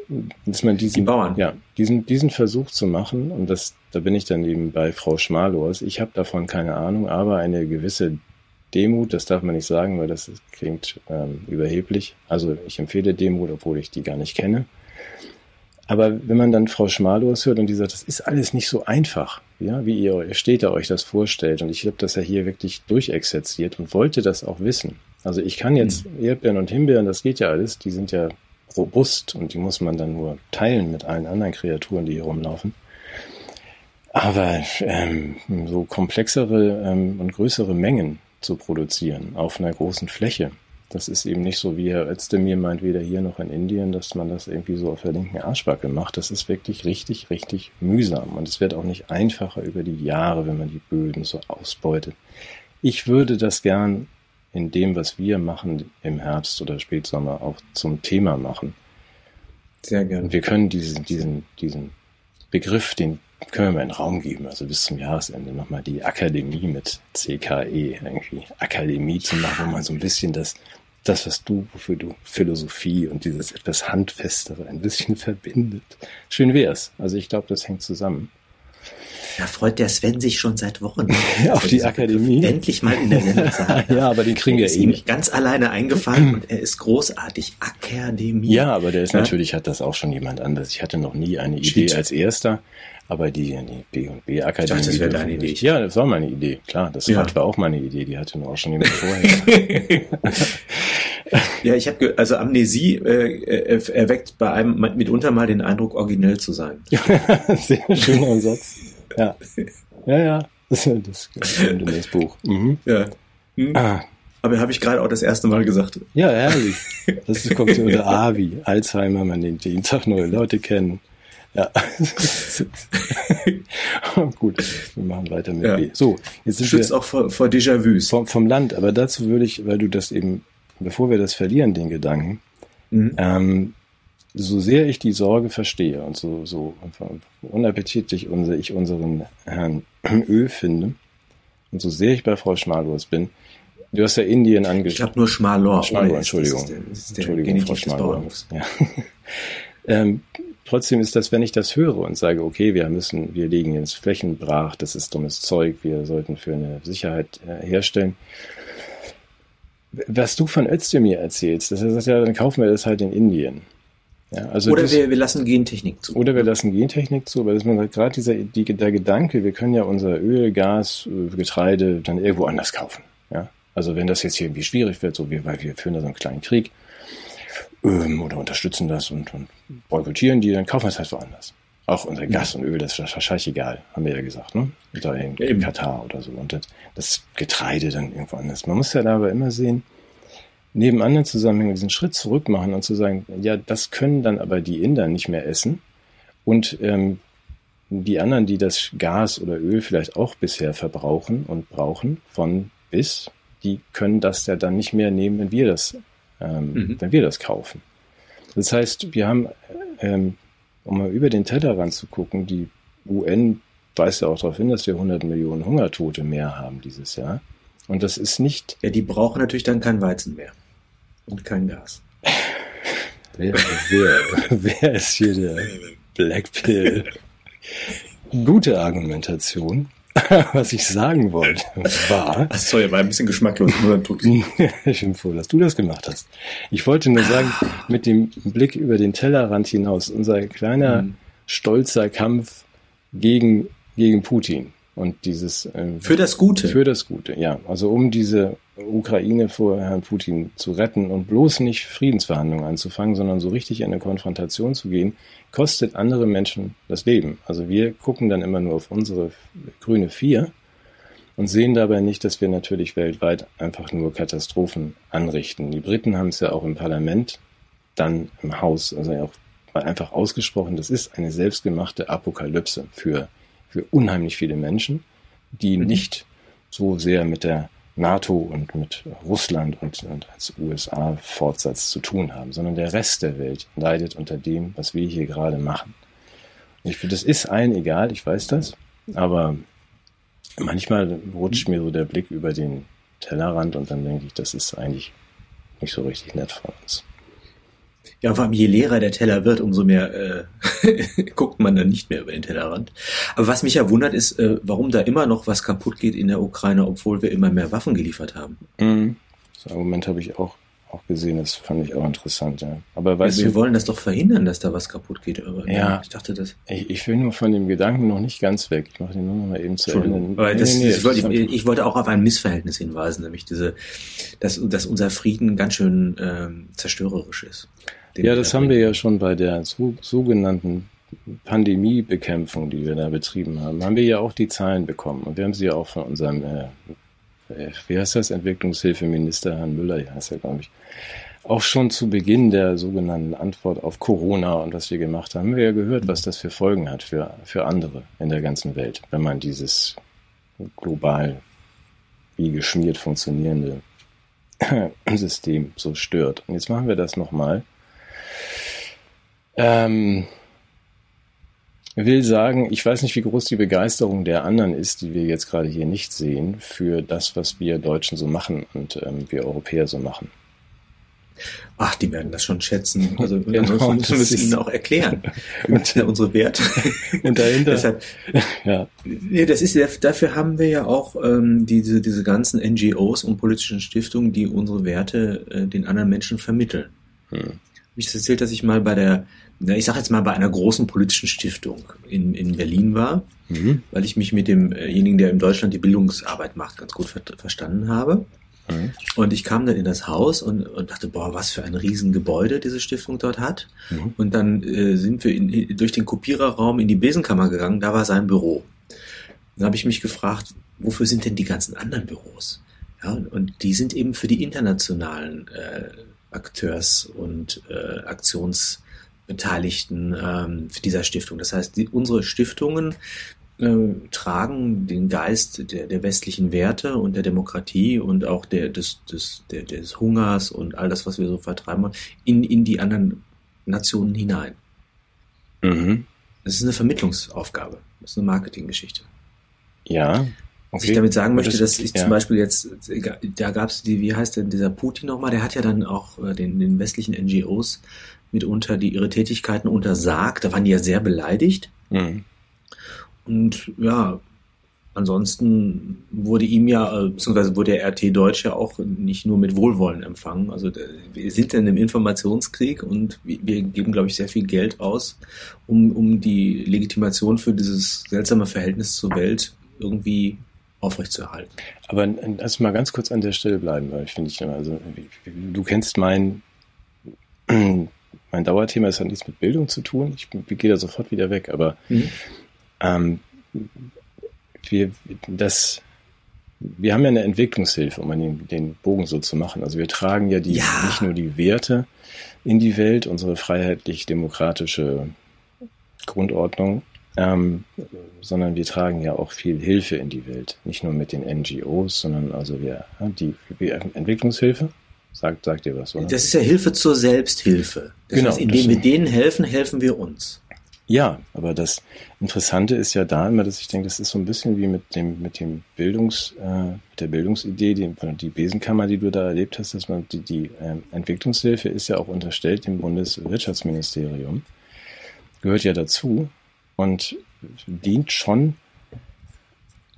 dass man diesen,
Die
ja, diesen, diesen Versuch zu machen, und das, da bin ich dann eben bei Frau Schmalors, ich habe davon keine Ahnung, aber eine gewisse Demut, das darf man nicht sagen, weil das klingt ähm, überheblich. Also ich empfehle Demut, obwohl ich die gar nicht kenne. Aber wenn man dann Frau Schmalors hört und die sagt, das ist alles nicht so einfach, ja, wie ihr Städter euch das vorstellt. Und ich habe das ja hier wirklich durchexerziert und wollte das auch wissen. Also ich kann jetzt Erdbeeren und Himbeeren, das geht ja alles, die sind ja robust und die muss man dann nur teilen mit allen anderen Kreaturen, die hier rumlaufen. Aber ähm, so komplexere ähm, und größere Mengen zu produzieren auf einer großen Fläche, das ist eben nicht so, wie Herr Özdemir meint, weder hier noch in Indien, dass man das irgendwie so auf der linken Arschbacke macht. Das ist wirklich richtig, richtig mühsam. Und es wird auch nicht einfacher über die Jahre, wenn man die Böden so ausbeutet. Ich würde das gern in dem, was wir machen im Herbst oder Spätsommer, auch zum Thema machen.
Sehr gerne.
Und wir können diesen, diesen, diesen Begriff, den können wir mal in den Raum geben, also bis zum Jahresende nochmal die Akademie mit CKE, irgendwie Akademie zu machen, wo man so ein bisschen das, das, was du, wofür du Philosophie und dieses etwas Handfestere ein bisschen verbindet. Schön wär's. Also ich glaube, das hängt zusammen.
Da freut der Sven sich schon seit Wochen.
Auf die Akademie.
Endlich mal in der Sendung.
Ja, aber den kriegen wir
ist
eh
ihm
nicht.
ganz alleine eingefallen und er ist großartig. Akademie.
Ja, aber der ist
Ja.
natürlich, hat das auch schon jemand anders. Ich hatte noch nie eine Idee
Stimmt.
als erster, aber die, die B und B Akademie.
Ich dachte, das wäre deine Idee.
Ja, das war meine Idee, klar. Das
Ja.
war auch meine Idee, die hatte nur auch schon jemand vorher.
Ja, ich habe also Amnesie äh, äh, erweckt bei einem mitunter mal den Eindruck, originell zu sein.
Sehr schöner Satz. Ja. Ja, ja. Das, in das Buch. Mhm.
Ja. Hm.
Ah,
Aber habe ich gerade auch das erste Mal gesagt.
ja, herrlich. Das kommt unter A wie Alzheimer, man den jeden Tag neue Leute kennen. Ja. Gut, wir machen weiter mit
Ja.
B. So, jetzt sind
Schützt
wir
auch vor, vor Déjà-vus.
vom, vom Land, aber dazu würde ich, weil du das eben, bevor wir das verlieren, den Gedanken,
Mhm.
ähm, so sehr ich die Sorge verstehe und so, so unappetitlich unser, ich unseren Herrn Ö finde und so sehr ich bei Frau Schmalurs bin, du hast ja Indien
Ich
angesprochen.
habe nur Schmalor.
Schmalor. Entschuldigung.
Der,
Entschuldigung, Frau Schmalor. Ja. ähm, trotzdem ist das, wenn ich das höre und sage, okay, wir müssen, wir legen jetzt Flächen brach, das ist dummes Zeug, wir sollten für eine Sicherheit äh, herstellen. Was du von Özdemir erzählst, das heißt ja, dann kaufen wir das halt in Indien. Ja, also
Oder
das,
wir, wir lassen Gentechnik zu.
oder wir lassen Gentechnik zu, dass man sagt, gerade dieser die, der Gedanke, wir können ja unser Öl, Gas, äh, Getreide dann irgendwo anders kaufen. Ja? Also wenn das jetzt hier irgendwie schwierig wird, so wie, weil wir führen da so einen kleinen Krieg ähm, oder unterstützen das und, und boykottieren die, dann kaufen wir es halt woanders. Auch unser Gas und Öl, das ist wahrscheinlich egal, haben wir ja gesagt, ne? Da in, in. Katar oder so. Und das, das Getreide dann irgendwo anders. Man muss ja da aber immer sehen, neben anderen Zusammenhängen diesen Schritt zurück machen und zu sagen, ja, das können dann aber die Inder nicht mehr essen. Und ähm, die anderen, die das Gas oder Öl vielleicht auch bisher verbrauchen und brauchen, von bis, die können das ja dann nicht mehr nehmen, wenn wir das, ähm,
Mhm.
wenn wir das kaufen. Das heißt, wir haben, ähm, um mal über den Tellerrand zu gucken, die UN weist ja auch darauf hin, dass wir 100 Millionen Hungertote mehr haben dieses Jahr. Und das ist nicht
Ja, die brauchen natürlich dann kein Weizen mehr. Und kein Gas.
Wer, wer, wer ist hier der Black Pill? Gute Argumentation. Was ich sagen wollte, war.
Ach sorry, war ein bisschen geschmacklos.
ich bin froh, dass du das gemacht hast. Ich wollte nur sagen, mit dem Blick über den Tellerrand hinaus, unser kleiner, mhm. stolzer Kampf gegen, gegen Putin und dieses.
Äh, für das Gute.
Für das Gute, ja. Also um diese Ukraine vor Herrn Putin zu retten und bloß nicht Friedensverhandlungen anzufangen, sondern so richtig in eine Konfrontation zu gehen, kostet andere Menschen das Leben. Also wir gucken dann immer nur auf unsere grüne Vier und sehen dabei nicht, dass wir natürlich weltweit einfach nur Katastrophen anrichten. Die Briten haben es ja auch im Parlament, dann im Haus, also auch einfach ausgesprochen, das ist eine selbstgemachte Apokalypse für, für unheimlich viele Menschen, die mhm. nicht so sehr mit der NATO und mit Russland und, und als USA-Fortsatz zu tun haben, sondern der Rest der Welt leidet unter dem, was wir hier gerade machen. Und ich finde, das ist allen egal, ich weiß das, aber manchmal rutscht mir so der Blick über den Tellerrand und dann denke ich, das ist eigentlich nicht so richtig nett von uns.
Ja, vor allem je leerer der Teller wird, umso mehr äh, guckt man dann nicht mehr über den Tellerrand. Aber was mich ja wundert, ist, äh, warum da immer noch was kaputt geht in der Ukraine, obwohl wir immer mehr Waffen geliefert haben.
Mhm. Das Argument habe ich auch, auch gesehen, das fand ich auch interessant, ja.
Aber weißt wir du, wollen das doch verhindern, dass da was kaputt geht.
Aber, ja, ich dachte das. Ich, ich, will nur von dem Gedanken noch nicht ganz weg. Ich mache den nur noch mal eben zu
Ende. Aber das, nee, nee, das wollte ich, ich, wollte auch auf ein Missverhältnis hinweisen, nämlich diese, dass, dass unser Frieden ganz schön ähm, zerstörerisch ist.
Ja, das haben wir ja schon bei der so, sogenannten Pandemiebekämpfung, die wir da betrieben haben, haben wir ja auch die Zahlen bekommen. Und wir haben sie ja auch von unserem, äh, äh wie heißt das, Entwicklungshilfeminister, Herrn Müller, heißt er, glaube ich, auch schon zu Beginn der sogenannten Antwort auf Corona und was wir gemacht haben, haben wir ja gehört, was das für Folgen hat für, für andere in der ganzen Welt, wenn man dieses global wie geschmiert funktionierende System so stört. Und jetzt machen wir das nochmal ähm, will sagen, ich weiß nicht, wie groß die Begeisterung der anderen ist, die wir jetzt gerade hier nicht sehen, für das, was wir Deutschen so machen und ähm, wir Europäer so machen.
Ach, die werden das schon schätzen. Also genau, müssen wir es ihnen auch erklären. und, unsere Werte.
Und dahinter.
Deshalb, ja. Nee, das ist dafür haben wir ja auch ähm, diese, diese ganzen NGOs und politischen Stiftungen, die unsere Werte äh, den anderen Menschen vermitteln. Hm. Habe ich erzählt, dass ich mal bei der ich sage jetzt mal, bei einer großen politischen Stiftung in, in Berlin war, mhm. weil ich mich mit demjenigen, der in Deutschland die Bildungsarbeit macht, ganz gut ver verstanden habe. Mhm. Und ich kam dann in das Haus und, und dachte, boah, was für ein Riesengebäude diese Stiftung dort hat. Mhm. Und dann äh, sind wir in, durch den Kopiererraum in die Besenkammer gegangen, da war sein Büro. Dann habe ich mich gefragt, wofür sind denn die ganzen anderen Büros? Ja, und, und die sind eben für die internationalen äh, Akteurs- und äh, Aktions- Beteiligten ähm, dieser Stiftung. Das heißt, die, unsere Stiftungen äh, tragen den Geist der, der westlichen Werte und der Demokratie und auch der, des, des, der, des Hungers und all das, was wir so vertreiben, in, in die anderen Nationen hinein. Mhm. Das ist eine Vermittlungsaufgabe. Das ist eine Marketinggeschichte.
Ja.
Was ich damit sagen möchte, dass ich ja. zum Beispiel jetzt, da gab es die, wie heißt denn dieser Putin nochmal, der hat ja dann auch äh, den, den westlichen NGOs mitunter die ihre Tätigkeiten untersagt. Da waren die ja sehr beleidigt. Mhm. Und ja, ansonsten wurde ihm ja, äh, beziehungsweise wurde der RT Deutsch ja auch nicht nur mit Wohlwollen empfangen. Also wir sind in einem Informationskrieg und wir geben, glaube ich, sehr viel Geld aus, um, um die Legitimation für dieses seltsame Verhältnis zur Welt irgendwie aufrechtzuerhalten.
Aber lass mal ganz kurz an der Stelle bleiben, weil ich finde, ich, also, du kennst mein mein Dauerthema ist hat nichts mit Bildung zu tun. Ich, ich gehe da sofort wieder weg, aber mhm. ähm, wir, das, wir haben ja eine Entwicklungshilfe, um den, den Bogen so zu machen. Also wir tragen ja die, ja. nicht nur die Werte in die Welt, unsere freiheitlich-demokratische Grundordnung, ähm, sondern wir tragen ja auch viel Hilfe in die Welt. Nicht nur mit den NGOs, sondern also wir, die, die Entwicklungshilfe Sagt, sagt dir was,
oder? Das ist ja Hilfe zur Selbsthilfe. Das
genau.
heißt, indem wir denen helfen, helfen wir uns.
Ja, aber das Interessante ist ja da immer, dass ich denke, das ist so ein bisschen wie mit dem, mit dem Bildungs, äh, mit der Bildungsidee, die, die Besenkammer, die du da erlebt hast, dass man die, die äh, Entwicklungshilfe ist ja auch unterstellt dem Bundeswirtschaftsministerium, gehört ja dazu und dient schon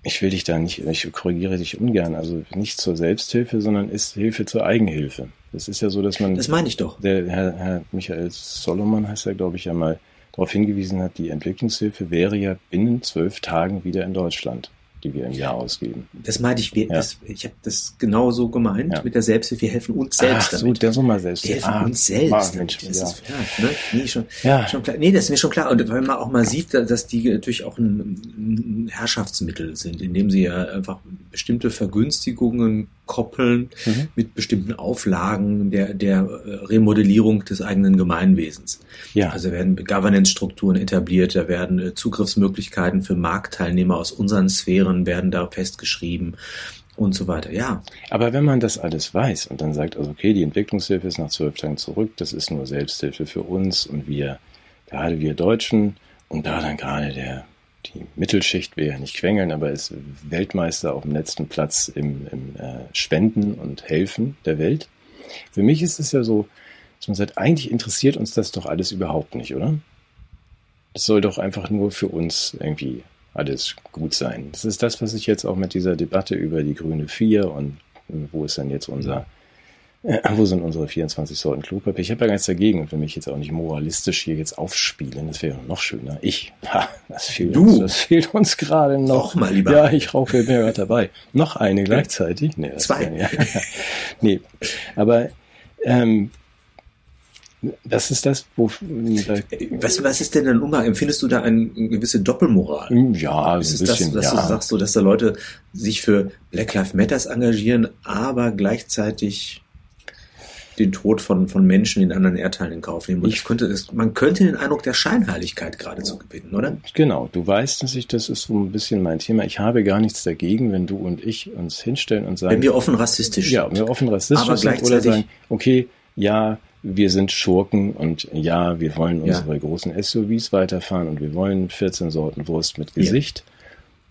ich will dich da nicht, ich korrigiere dich ungern, also nicht zur Selbsthilfe, sondern ist Hilfe zur Eigenhilfe. Das ist ja so, dass man.
Das meine ich doch.
Der Herr, Herr Michael Solomon heißt er, glaube ich, ja mal darauf hingewiesen hat, die Entwicklungshilfe wäre ja binnen zwölf Tagen wieder in Deutschland die wir im Jahr ausgeben.
Das meinte ich, wir, ja. das, ich habe das genau so gemeint ja. mit der Selbsthilfe. Wir helfen uns selbst
Ach. So, der selbst.
Wir helfen ah, uns selbst. Ah, Mensch, das ja. ist ja, ne? nee, schon, ja. schon klar. Nee, das ist mir schon klar. Und wenn man auch mal sieht, dass die natürlich auch ein, ein Herrschaftsmittel sind, indem sie ja einfach bestimmte Vergünstigungen koppeln mhm. mit bestimmten Auflagen der, der äh, Remodellierung des eigenen Gemeinwesens. Ja. Also werden Governance-Strukturen etabliert, da werden äh, Zugriffsmöglichkeiten für Marktteilnehmer aus unseren Sphären werden da festgeschrieben und so weiter. Ja.
Aber wenn man das alles weiß und dann sagt, also okay, die Entwicklungshilfe ist nach zwölf Tagen zurück, das ist nur Selbsthilfe für uns und wir, gerade wir Deutschen und da dann gerade der die Mittelschicht will ja nicht quengeln, aber ist Weltmeister auf dem letzten Platz im, im äh, Spenden und Helfen der Welt. Für mich ist es ja so, dass man sagt, eigentlich interessiert uns das doch alles überhaupt nicht, oder? Es soll doch einfach nur für uns irgendwie alles gut sein. Das ist das, was ich jetzt auch mit dieser Debatte über die grüne Vier und wo ist dann jetzt unser äh, wo sind unsere 24 Sorten Klopapier? Ich habe ja gar nichts dagegen und will mich jetzt auch nicht moralistisch hier jetzt aufspielen. Das wäre noch schöner. Ich, ha, das fehlt du. uns, das fehlt uns gerade noch. Doch
mal lieber.
Ja, ich rauche mir gerade dabei. Noch eine gleichzeitig?
Nee, Zwei.
Kann, ja. nee, aber ähm, das ist das, wo.
Da, was, was ist denn ein Umgang? Empfindest du da eine, eine gewisse Doppelmoral?
Ja, ist
ein bisschen. Das, dass ja. du sagst, so, dass da Leute sich für Black Lives Matters engagieren, aber gleichzeitig den Tod von, von Menschen in anderen Erdteilen in Kauf nehmen. Und ich könnte das, man könnte den Eindruck der Scheinheiligkeit geradezu gewinnen, oder?
Genau. Du weißt, dass ich, das ist so ein bisschen mein Thema. Ich habe gar nichts dagegen, wenn du und ich uns hinstellen und sagen.
Wenn wir offen rassistisch
sind. Ja, wir offen rassistisch aber sind oder sagen, okay, ja, wir sind Schurken und ja, wir wollen unsere ja. großen SUVs weiterfahren und wir wollen 14 Sorten Wurst mit Gesicht.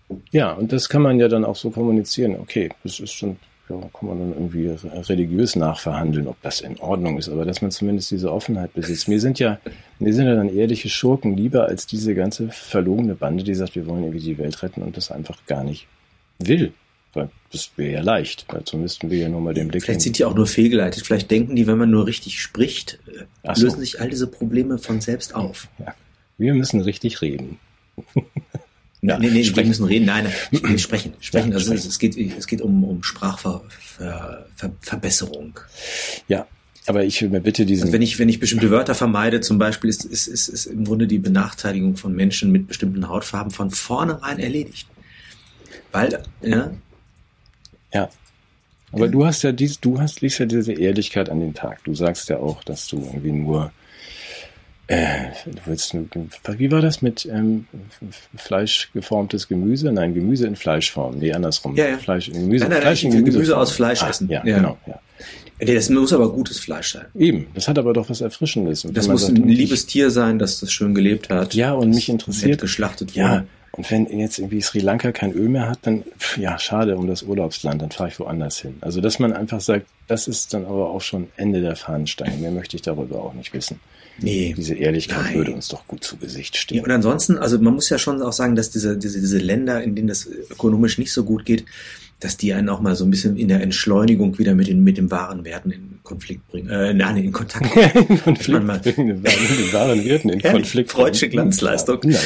Ja. ja, und das kann man ja dann auch so kommunizieren. Okay, das ist schon ja, kann man dann irgendwie religiös nachverhandeln, ob das in Ordnung ist, aber dass man zumindest diese Offenheit besitzt. Mir sind ja, mir sind ja dann ehrliche Schurken lieber als diese ganze verlogene Bande, die sagt, wir wollen irgendwie die Welt retten und das einfach gar nicht will. Weil das wäre ja leicht. Dazu müssten wir ja nur mal den Blick.
Vielleicht sind die auch nur fehlgeleitet. Vielleicht denken die, wenn man nur richtig spricht, so. lösen sich all diese Probleme von selbst auf.
Ja. Wir müssen richtig reden.
Ja, nee, nee, sprechen. wir müssen reden. Nein, nein, sprechen. Sprechen. Ja, also sprechen. Es, geht, es geht um, um Sprachverbesserung.
Ja, aber ich will mir bitte diesen.
Also wenn ich, wenn ich bestimmte Wörter vermeide, zum Beispiel, ist, ist, ist, ist im Grunde die Benachteiligung von Menschen mit bestimmten Hautfarben von vornherein erledigt. Weil, ja.
Ja. Aber ja. du hast ja dies, du hast, liegst ja diese Ehrlichkeit an den Tag. Du sagst ja auch, dass du irgendwie nur äh, du willst, wie war das mit ähm, Fleisch geformtes Gemüse? Nein, Gemüse in Fleischform. Nee, andersrum.
Ja, ja.
Fleisch
in Gemüse. Nein, nein, Fleisch in Gemüse, Gemüse aus Fleisch ah, essen.
Ja, ja, genau. Ja.
Das muss aber gutes Fleisch sein.
Eben, das hat aber doch was Erfrischendes.
Und das muss sagt, ein liebes Tier sein, das das schön gelebt hat.
Ja, und mich interessiert.
geschlachtet wurde.
Ja, und wenn jetzt irgendwie Sri Lanka kein Öl mehr hat, dann, ja, schade um das Urlaubsland, dann fahre ich woanders hin. Also, dass man einfach sagt, das ist dann aber auch schon Ende der Fahnenstange. Mehr möchte ich darüber auch nicht wissen. Nee. Diese Ehrlichkeit Nein. würde uns doch gut zu Gesicht stehen. Ja,
und ansonsten, also man muss ja schon auch sagen, dass diese, diese, diese Länder, in denen das ökonomisch nicht so gut geht, dass die einen auch mal so ein bisschen in der Entschleunigung wieder mit den, mit den wahren Werten in Konflikt bringen, äh, nein, in Kontakt
bringen. in Konflikt mal, bringen, mit den wahren Werten in Konflikt
Freudsche Glanzleistung. Ja.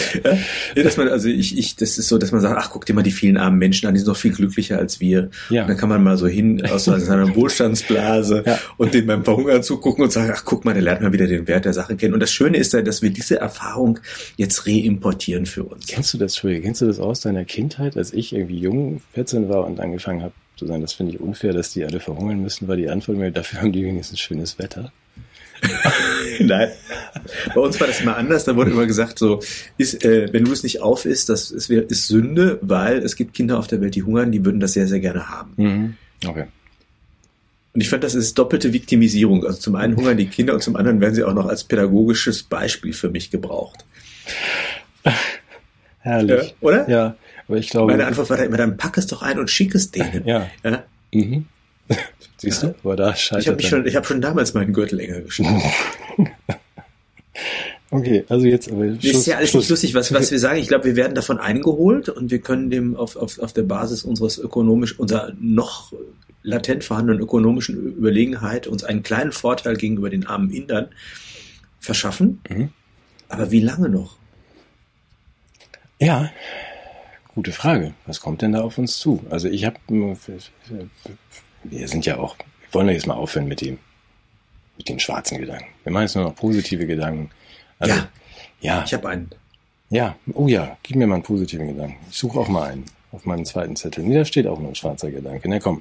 Ja. dass man, also ich, ich, das ist so, dass man sagt, ach, guck dir mal die vielen armen Menschen an, die sind doch viel glücklicher als wir. Ja. Und dann kann man mal so hin aus so einer Wohlstandsblase ja. und den beim Verhungern zugucken und sagen, ach, guck mal, der lernt mal wieder den Wert der Sache kennen. Und das Schöne ist ja, dass wir diese Erfahrung jetzt reimportieren für uns.
Kennst du das, früher? kennst du das aus deiner Kindheit, als ich irgendwie jung, 14 war und angefangen habe, zu sagen, das finde ich unfair, dass die alle verhungern müssen, weil die Antwort mir, dafür haben die wenigstens schönes Wetter.
Nein. Bei uns war das immer anders. Da wurde immer gesagt, so, ist, äh, wenn du es nicht auf isst, das ist, ist Sünde, weil es gibt Kinder auf der Welt, die hungern, die würden das sehr, sehr gerne haben.
Mhm. Okay.
Und ich fand, das ist doppelte Viktimisierung. Also zum einen hungern die Kinder und zum anderen werden sie auch noch als pädagogisches Beispiel für mich gebraucht.
Herrlich.
Ja, oder?
Ja, aber ich glaube.
Meine Antwort war da immer, dann pack es doch ein und schick es denen.
Ja.
Ja?
Mhm. Siehst du? Aber da
Ich habe
dann-
hab schon damals meinen Gürtel enger geschnitten.
Okay, also jetzt aber
Das ist ja alles nicht lustig, was, was wir sagen. Ich glaube, wir werden davon eingeholt und wir können dem auf, auf, auf der Basis unseres ökonomisch, unserer noch latent vorhandenen ökonomischen Überlegenheit uns einen kleinen Vorteil gegenüber den armen Indern verschaffen.
Mhm.
Aber wie lange noch?
Ja, gute Frage. Was kommt denn da auf uns zu? Also ich habe, wir sind ja auch, wir wollen ja jetzt mal aufhören mit dem, mit den schwarzen Gedanken. Wir machen jetzt nur noch positive Gedanken. Also,
Ja.
ja,
Ich habe einen.
ja, oh ja, gib mir mal einen positiven Gedanken. Ich suche auch mal einen auf meinem zweiten Zettel. Nee, da steht auch nur ein schwarzer Gedanke. Na komm,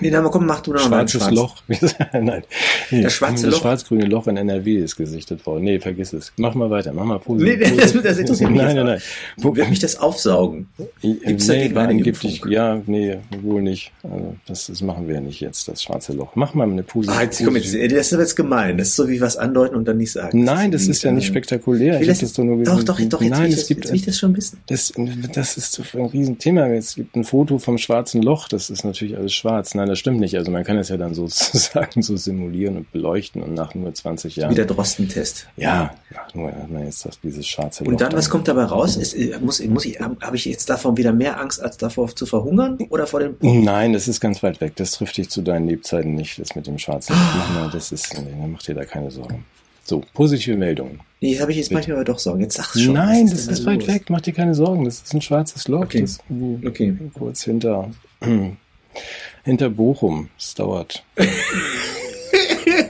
Nee, na, komm, mach du noch mal
schwarzes
schwarzen.
Loch. Nein. Nee,
Das schwarze
das
Loch.
schwarz-grüne Loch in NRW ist gesichtet worden. Nee, vergiss es. Mach mal weiter. Mach mal positiv.
nee, das, das interessiert mich
Nein, nein, nein.
Wird mich das aufsaugen? Gibt's
nee,
eine
angeblich, ja, nee, wohl nicht. Also das, das machen wir nicht jetzt, das schwarze Loch. Mach mal eine positive.
Ah, jetzt, komm, jetzt, das ist aber jetzt gemein. Das ist so wie was andeuten und dann nicht sagen.
Nein, das ist ja nicht spektakulär.
Ich das,
das doch nur
doch, doch, doch, jetzt,
Nein,
will ich das,
gibt,
jetzt will ich das schon wissen.
das, das ist ein Riesenthema. Es gibt ein Foto vom schwarzen Loch, das ist natürlich alles schwarz. Nein, das stimmt nicht. Also man kann es ja dann sozusagen so simulieren und beleuchten und nach nur 20 Jahren.
Wie der Drostentest.
Ja, nach nur hat man jetzt das, dieses schwarze.
Und dann, was kommt dabei raus? Ist, äh, muss, muss ich, habe ich jetzt davon wieder mehr Angst, als davor zu verhungern? Oder vor dem
Nein, das ist ganz weit weg. Das trifft dich zu deinen Lebzeiten nicht, das mit dem schwarzen mal, Das ist, nee, mach dir da keine Sorgen. So, positive Meldungen.
Nee, habe ich jetzt
Bitte.
manchmal aber doch Sorgen. Jetzt sag's schon.
Nein, das ist weit
los?
weg. Mach dir keine Sorgen. Das ist ein schwarzes Loch.
Okay.
Das
Okay.
kurz hinter, hinter Bochum. Es dauert.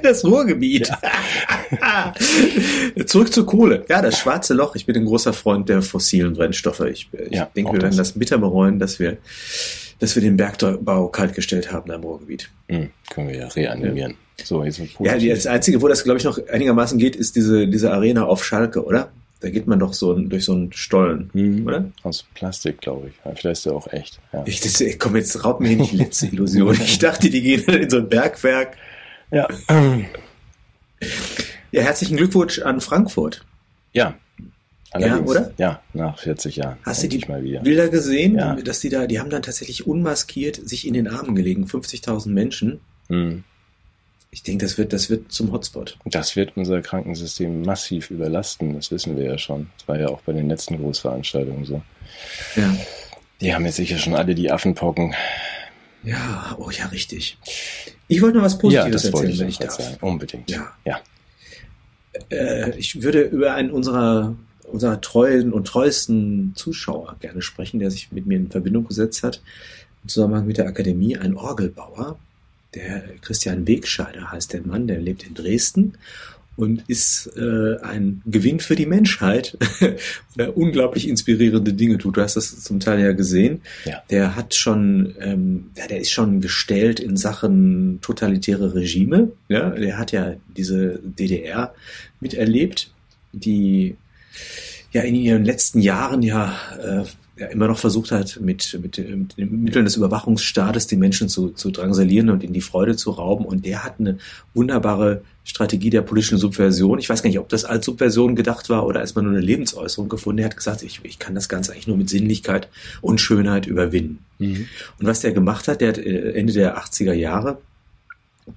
Das Ruhrgebiet. Zurück zur Kohle. Ja, das schwarze Loch. Ich bin ein großer Freund der fossilen Brennstoffe. Ich, ich
Ja,
denke, wir werden
das.
bitter bereuen, dass wir, dass wir den Bergbau kaltgestellt haben am Ruhrgebiet.
Hm, können wir ja reanimieren. So, jetzt
Ja, das Einzige, wo das, glaube ich, noch einigermaßen geht, ist diese, diese Arena auf Schalke, oder? Da geht man doch so durch so einen Stollen,
Hm,
oder?
Aus Plastik, glaube ich. Ja, Vielleicht ist der auch echt. Ja.
Ich, das, komm, jetzt raub mir nicht die letzte Illusion. Ich dachte, die gehen in so ein Bergwerk.
Ja.
Ja, herzlichen Glückwunsch an Frankfurt.
ja. Allerdings.
oder?
Ja, nach 40 Jahren.
Hast du die
Endlich mal wieder.
Bilder gesehen,
Ja.
dass die da, die haben dann tatsächlich unmaskiert sich in den Armen gelegen, 50.000 Menschen.
Hm.
Ich denke, das wird, das wird zum Hotspot.
Das wird unser Krankensystem massiv überlasten. Das wissen wir ja schon. Das war ja auch bei den letzten Großveranstaltungen so.
Ja.
Die haben jetzt sicher schon alle die Affenpocken.
Ja, oh ja, richtig. Ich wollte noch was Positives
ja, das wollte
erzählen,
ich
wenn ich darf.
sagen. Unbedingt.
Ja.
Ja.
Äh, ich würde über einen unserer, unserer treuen und treuesten Zuschauer gerne sprechen, der sich mit mir in Verbindung gesetzt hat, im Zusammenhang mit der Akademie, ein Orgelbauer. Der Christian Wegscheider heißt der Mann, der lebt in Dresden und ist äh, ein Gewinn für die Menschheit, der unglaublich inspirierende Dinge tut. Du hast das zum Teil ja gesehen.
Ja.
Der hat schon, ähm, ja, der ist schon gestellt in Sachen totalitäre Regime. Ja, der hat ja diese DDR miterlebt, die ja in ihren letzten Jahren ja, äh, ja immer noch versucht hat, mit, mit, mit den Mitteln des Überwachungsstaates die Menschen zu, zu drangsalieren und in die Freude zu rauben. Und der hat eine wunderbare Strategie der politischen Subversion. Ich weiß gar nicht, ob das als Subversion gedacht war oder als man nur eine Lebensäußerung gefunden. Er hat gesagt, ich, ich kann das Ganze eigentlich nur mit Sinnlichkeit und Schönheit überwinden.
Mhm.
Und was der gemacht hat, der hat äh, Ende der 80er Jahre,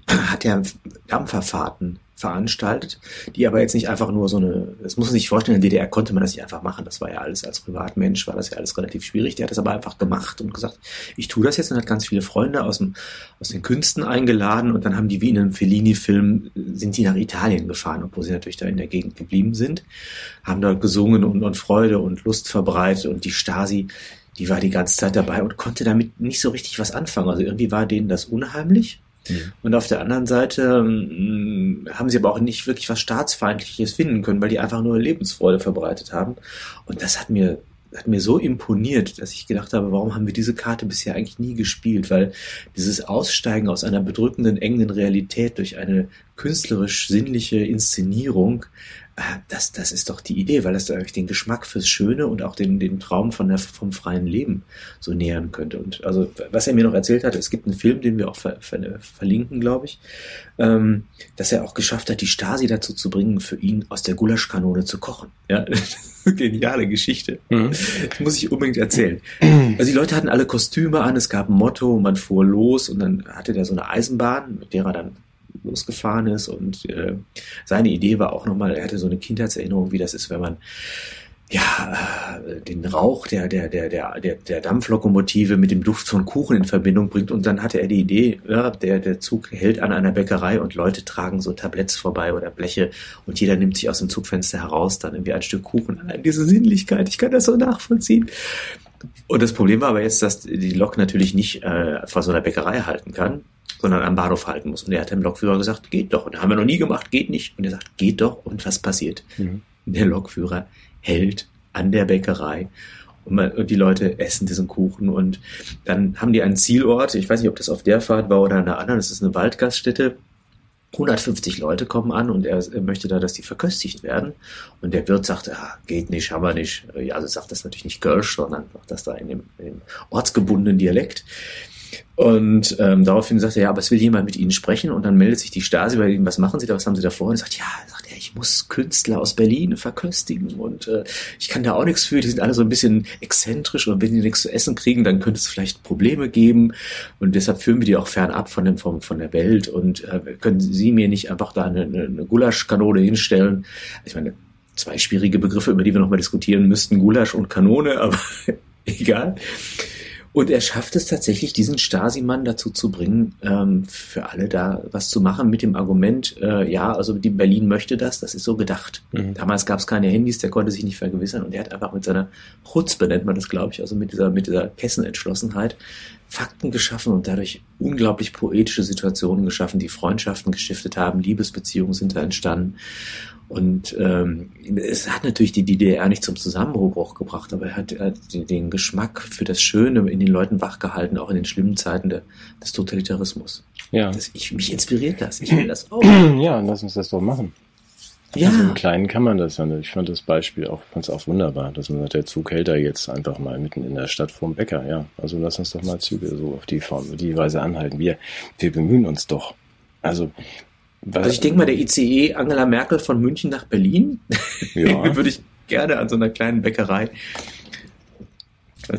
hat er Dampferfahrten veranstaltet, die aber jetzt nicht einfach nur so eine, das muss man sich vorstellen, in der DDR konnte man das nicht einfach machen, das war ja alles als Privatmensch, war das ja alles relativ schwierig, der hat das aber einfach gemacht und gesagt, ich tue das jetzt und hat ganz viele Freunde aus, dem, aus den Künsten eingeladen und dann haben die wie in einem Fellini-Film, sind die nach Italien gefahren, obwohl sie natürlich da in der Gegend geblieben sind, haben dort gesungen und, und Freude und Lust verbreitet und die Stasi, die war die ganze Zeit dabei und konnte damit nicht so richtig was anfangen. Also irgendwie war denen das unheimlich. Und auf der anderen Seite ähm, haben sie aber auch nicht wirklich was Staatsfeindliches finden können, weil die einfach nur Lebensfreude verbreitet haben. Und das hat mir, hat mir so imponiert, dass ich gedacht habe, warum haben wir diese Karte bisher eigentlich nie gespielt? Weil dieses Aussteigen aus einer bedrückenden, engen Realität durch eine künstlerisch-sinnliche Inszenierung Ah, das, das ist doch die Idee, weil das euch den Geschmack fürs Schöne und auch den, den Traum von der, vom freien Leben so nähern könnte. Und also, was er mir noch erzählt hat, es gibt einen Film, den wir auch ver, ver, verlinken, glaube ich, ähm, dass er auch geschafft hat, die Stasi dazu zu bringen, für ihn aus der Gulaschkanone zu kochen. Ja, geniale Geschichte. Mhm. Das muss ich unbedingt erzählen. Also die Leute hatten alle Kostüme an, es gab ein Motto, man fuhr los und dann hatte der so eine Eisenbahn, mit der er dann losgefahren ist. Und äh, seine Idee war auch nochmal, er hatte so eine Kindheitserinnerung, wie das ist, wenn man ja, äh, den Rauch der, der, der, der, der, Dampflokomotive mit dem Duft von Kuchen in Verbindung bringt. Und dann hatte er die Idee, ja, der, der Zug hält an einer Bäckerei und Leute tragen so Tabletts vorbei oder Bleche und jeder nimmt sich aus dem Zugfenster heraus dann irgendwie ein Stück Kuchen. Diese Sinnlichkeit, ich kann das so nachvollziehen. Und das Problem war aber jetzt, dass die Lok natürlich nicht äh, vor so einer Bäckerei halten kann sondern am Bahnhof halten muss. Und er hat dem Lokführer gesagt, geht doch. Und das haben wir noch nie gemacht, geht nicht. Und er sagt, geht doch. Und was passiert? Mhm. Der Lokführer hält an der Bäckerei und, die Leute essen diesen Kuchen und dann haben die einen Zielort. Ich weiß nicht, ob das auf der Fahrt war oder an der anderen. Das ist eine Waldgaststätte. 150 Leute kommen an und er, möchte da, dass die verköstigt werden. Und der Wirt sagt, ah, geht nicht, haben wir nicht. Ja, also sagt das natürlich nicht Kölsch, sondern sagt das da in dem, in dem ortsgebundenen Dialekt. Und ähm, daraufhin sagt er, ja, aber es will jemand mit Ihnen sprechen. Und dann meldet sich die Stasi bei ihm, was machen Sie da, was haben Sie da vor? Und er sagt, ja, sagt er, ich muss Künstler aus Berlin verköstigen und äh, ich kann da auch nichts für. Die sind alle so ein bisschen exzentrisch und wenn die nichts zu essen kriegen, dann könnte es vielleicht Probleme geben. Und deshalb führen wir die auch fernab von, dem, von, von der Welt. Und äh, können Sie mir nicht einfach da eine, eine Gulaschkanone hinstellen? Ich meine, zwei schwierige Begriffe, über die wir nochmal diskutieren müssten, Gulasch und Kanone, aber egal. Und er schafft es tatsächlich, diesen Stasi-Mann dazu zu bringen, ähm, für alle da was zu machen mit dem Argument, äh, ja, also die Berlin möchte das, das ist so gedacht. Mhm. Damals gab es keine Handys, der konnte sich nicht vergewissern und er hat einfach mit seiner Chutzpe, nennt man das, glaube ich, also mit dieser, mit dieser Kessenentschlossenheit, Fakten geschaffen und dadurch unglaublich poetische Situationen geschaffen, die Freundschaften gestiftet haben, Liebesbeziehungen sind da entstanden. Und ähm, es hat natürlich die DDR nicht zum Zusammenbruch gebracht, aber er hat, er hat den Geschmack für das Schöne in den Leuten wachgehalten, auch in den schlimmen Zeiten de, des Totalitarismus. Ja. Das, ich, mich inspiriert das. Ich will das auch.
Ja, lass uns das doch machen. Ja. Also Im Kleinen kann man das ja. Ich fand das Beispiel auch, fand's auch wunderbar, dass man sagt, der Zug hält da jetzt einfach mal mitten in der Stadt vorm Bäcker. Ja, also lass uns doch mal Züge so auf die Form, die Weise anhalten. Wir, wir bemühen uns doch. Also
also ich denke mal, der ICE Angela Merkel von München nach Berlin, ja. würde ich gerne an so einer kleinen Bäckerei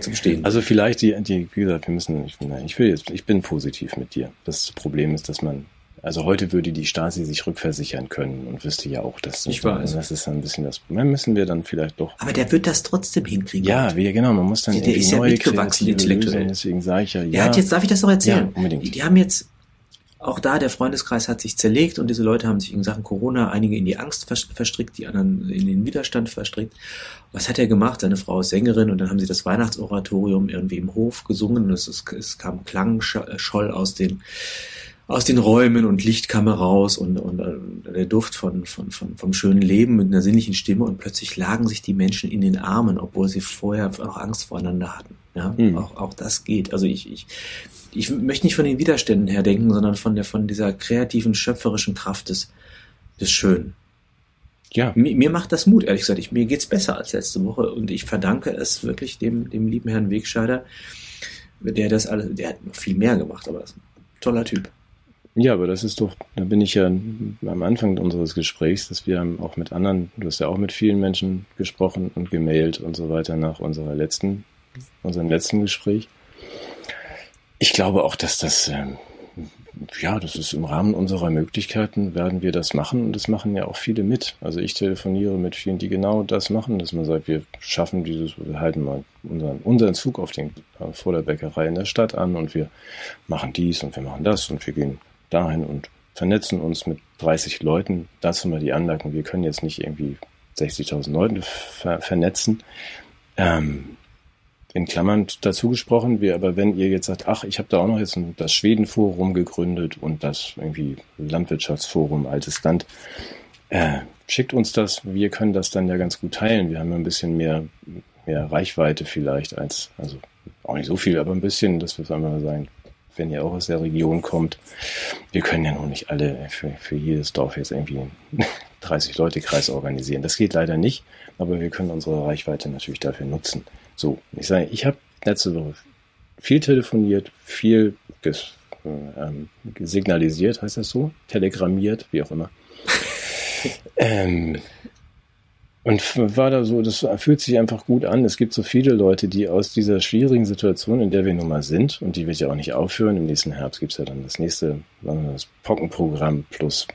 zum Stehen. Also vielleicht die, die, wie gesagt, wir müssen, ich, ich will jetzt, ich bin positiv mit dir. Das Problem ist, dass man, also heute würde die Stasi sich rückversichern können und wüsste ja auch, dass
ich weiß.
das ist ein bisschen das Problem. Müssen wir dann vielleicht doch.
Aber der wird das trotzdem hinkriegen.
Ja, wie, genau, man muss dann
der, der ist ja mitgewachsen intellektuell.
Lösungen, deswegen sage ich ja,
ja. Der hat jetzt, darf ich das noch erzählen?
Ja, unbedingt.
Die, die haben jetzt auch da, der Freundeskreis hat sich zerlegt und diese Leute haben sich in Sachen Corona einige in die Angst verstrickt, die anderen in den Widerstand verstrickt. Was hat er gemacht? Seine Frau ist Sängerin und dann haben sie das Weihnachtsoratorium irgendwie im Hof gesungen und es, es kam Klangscholl aus den, aus den Räumen und Licht kam heraus und, und, und der Duft von, von, von, vom schönen Leben mit einer sinnlichen Stimme und plötzlich lagen sich die Menschen in den Armen, obwohl sie vorher noch Angst voreinander hatten. Ja, mhm. auch, auch das geht. Also ich, ich, ich möchte nicht von den Widerständen her denken, sondern von der, von dieser kreativen, schöpferischen Kraft des, des Schönen. Ja. Mir, mir macht das Mut, ehrlich gesagt. Ich, mir geht's besser als letzte Woche und ich verdanke es wirklich dem, dem lieben Herrn Wegscheider, der das alles, der hat noch viel mehr gemacht, aber das ist ein toller Typ.
Ja, aber das ist doch, da bin ich ja am Anfang unseres Gesprächs, dass wir auch mit anderen, du hast ja auch mit vielen Menschen gesprochen und gemailt und so weiter nach unserer letzten, unserem letzten Gespräch. Ich glaube auch, dass das, ähm, ja, das ist im Rahmen unserer Möglichkeiten, werden wir das machen und das machen ja auch viele mit. Also ich telefoniere mit vielen, die genau das machen, dass man sagt, wir schaffen dieses, wir halten mal unseren, unseren Zug auf den, äh, vor der Bäckerei in der Stadt an und wir machen dies und wir machen das und wir gehen dahin und vernetzen uns mit 30 Leuten. Dazu mal die Anmerkung, wir können jetzt nicht irgendwie 60.000 Leute ver vernetzen. Ähm, in Klammern dazu gesprochen, wir, aber wenn ihr jetzt sagt, ach, ich habe da auch noch jetzt ein, das Schwedenforum gegründet und das irgendwie Landwirtschaftsforum Altes Land, äh, schickt uns das, wir können das dann ja ganz gut teilen. Wir haben ein bisschen mehr, mehr Reichweite vielleicht als, also auch nicht so viel, aber ein bisschen, dass wir einfach mal sagen, wenn ihr auch aus der Region kommt, wir können ja noch nicht alle für, für jedes Dorf jetzt irgendwie 30-Leute-Kreis organisieren. Das geht leider nicht, aber wir können unsere Reichweite natürlich dafür nutzen. So, ich sage, ich habe letzte Woche viel telefoniert, viel ges, äh, ähm, signalisiert, heißt das so? Telegrammiert, wie auch immer. ähm, und war da so, das fühlt sich einfach gut an. Es gibt so viele Leute, die aus dieser schwierigen Situation, in der wir nun mal sind, und die wird ja auch nicht aufhören, im nächsten Herbst gibt's ja dann das nächste, das Pockenprogramm plus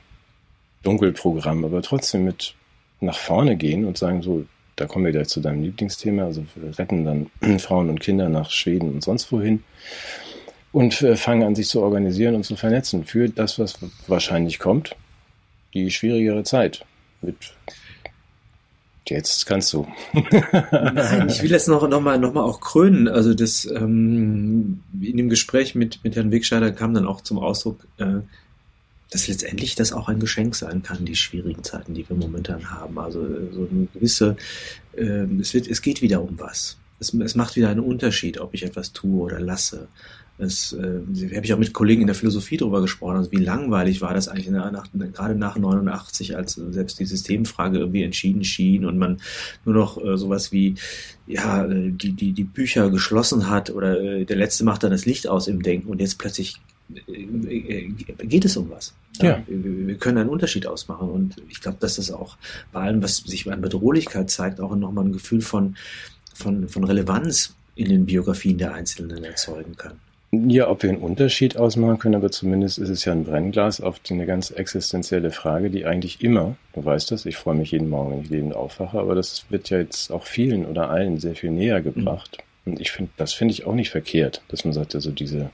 Dunkelprogramm, aber trotzdem mit nach vorne gehen und sagen, so, da kommen wir gleich zu deinem Lieblingsthema, also wir retten dann Frauen und Kinder nach Schweden und sonst wohin und äh, fangen an, sich zu organisieren und zu vernetzen für das, was wahrscheinlich kommt, die schwierigere Zeit mit Jetzt kannst du.
Nein, ich will jetzt noch, noch, mal, noch mal auch krönen. Also das ähm, in dem Gespräch mit, mit Herrn Wegscheider kam dann auch zum Ausdruck, äh, dass letztendlich das auch ein Geschenk sein kann, die schwierigen Zeiten, die wir momentan haben. Also so eine gewisse, äh, es, wird, es geht wieder um was. Es, es macht wieder einen Unterschied, ob ich etwas tue oder lasse. Das äh, habe ich auch mit Kollegen in der Philosophie darüber gesprochen. Also wie langweilig war das eigentlich nach, nach, gerade nach 89, als selbst die Systemfrage irgendwie entschieden schien und man nur noch äh, sowas wie ja äh, die die die Bücher geschlossen hat oder äh, der letzte macht dann das Licht aus im Denken und jetzt plötzlich äh, äh geht es um was. Ja. Wir, wir können einen Unterschied ausmachen und ich glaube, dass das auch bei allem, was sich an Bedrohlichkeit zeigt, auch nochmal ein Gefühl von von von Relevanz in den Biografien der Einzelnen erzeugen kann.
Ja, ob wir einen Unterschied ausmachen können, aber zumindest ist es ja ein Brennglas auf eine ganz existenzielle Frage, die eigentlich immer, du weißt das, ich freue mich jeden Morgen, wenn ich lebend aufwache, aber das wird ja jetzt auch vielen oder allen sehr viel näher gebracht. Mhm. Und ich finde, das finde ich auch nicht verkehrt, dass man sagt, also diese,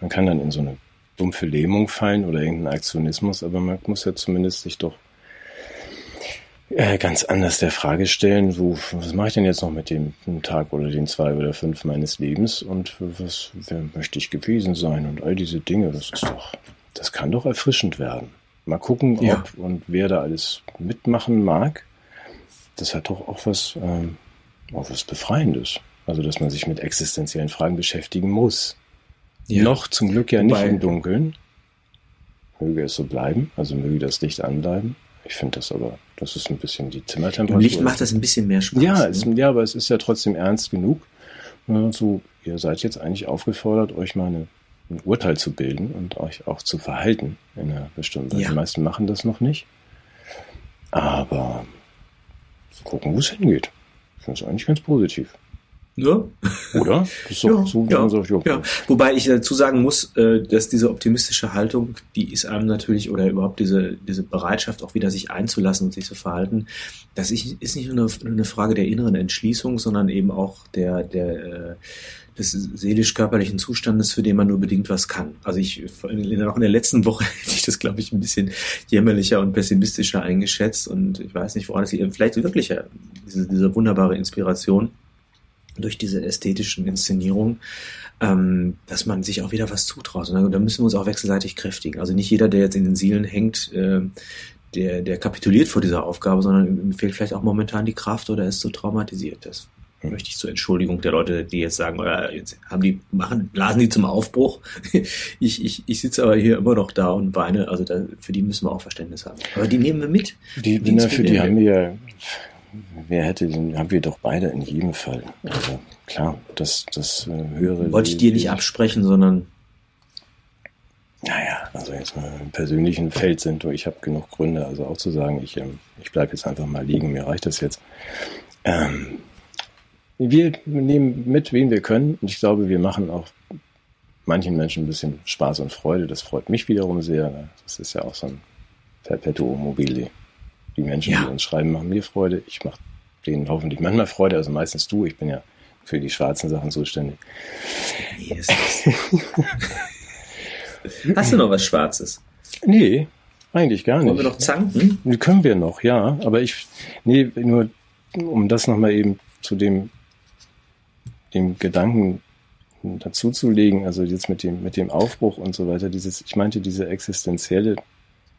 man kann dann in so eine dumpfe Lähmung fallen oder irgendeinen Aktionismus, aber man muss ja zumindest sich doch äh, ganz anders der Frage stellen, wo, was mache ich denn jetzt noch mit dem Tag oder den zwei oder fünf meines Lebens und was wer möchte ich gewesen sein und all diese Dinge, das ist doch, das kann doch erfrischend werden. Mal gucken, ja. ob und wer da alles mitmachen mag. Das hat doch auch was, ähm, auch was Befreiendes. Also, dass man sich mit existenziellen Fragen beschäftigen muss. Ja. Noch zum Glück ja Wobei, nicht im Dunkeln. Möge es so bleiben, also möge das Licht anbleiben. Ich finde das aber, das ist ein bisschen die Zimmertemperatur. Im
Licht macht das ein bisschen mehr Spaß.
Ja, ne? es, ja, aber es ist ja trotzdem ernst genug. So, ihr seid jetzt eigentlich aufgefordert, euch mal eine, ein Urteil zu bilden und euch auch zu verhalten in einer bestimmten Weise. Ja. Die meisten machen das noch nicht. Aber gucken, wo es hingeht. Ich finde es eigentlich ganz positiv.
Ja.
Oder?
Ist ja, so, ja, so, ja. ja. Wobei ich dazu sagen muss, äh, dass diese optimistische Haltung, die ist einem natürlich, oder überhaupt diese, diese Bereitschaft, auch wieder sich einzulassen und sich zu verhalten, das ist nicht nur eine Frage der inneren Entschließung, sondern eben auch der, der, äh, des seelisch-körperlichen Zustandes, für den man nur bedingt was kann. Also ich, auch in der letzten Woche hätte ich das, glaube ich, ein bisschen jämmerlicher und pessimistischer eingeschätzt und ich weiß nicht, woran es liegt. Vielleicht wirklich diese, diese wunderbare Inspiration durch diese ästhetischen Inszenierungen, ähm, dass man sich auch wieder was zutraut. Und da müssen wir uns auch wechselseitig kräftigen. Also nicht jeder, der jetzt in den Sielen hängt, äh, der, der kapituliert vor dieser Aufgabe, sondern ihm fehlt vielleicht auch momentan die Kraft oder ist so traumatisiert. Das möchte ich zur Entschuldigung der Leute, die jetzt sagen, oder jetzt haben die, machen, blasen die zum Aufbruch. Ich, ich, ich sitze aber hier immer noch da und weine, also da, für die müssen wir auch Verständnis haben. Aber die nehmen wir mit.
Die, die, für die haben wir ja wer hätte den, haben wir doch beide in jedem Fall. Also klar, das, das äh, höhere.
Wollte ich dir nicht absprechen, sondern.
Naja, also jetzt mal im persönlichen Feld sind ich habe genug Gründe, also auch zu sagen, ich, ähm, ich bleibe jetzt einfach mal liegen, mir reicht das jetzt. Ähm, wir nehmen mit, wen wir können, und ich glaube, wir machen auch manchen Menschen ein bisschen Spaß und Freude. Das freut mich wiederum sehr. Das ist ja auch so ein Perpetuum mobile. Die Menschen, ja. die uns schreiben, machen mir Freude. Ich mache denen hoffentlich manchmal Freude, also meistens du. Ich bin ja für die schwarzen Sachen zuständig. Yes.
Hast du noch was Schwarzes?
Nee, eigentlich gar nicht.
Wollen wir noch zanken?
Können wir noch, ja. Aber ich, nee, nur um das nochmal eben zu dem, dem Gedanken dazuzulegen, also jetzt mit dem, mit dem Aufbruch und so weiter, dieses, ich meinte diese existenzielle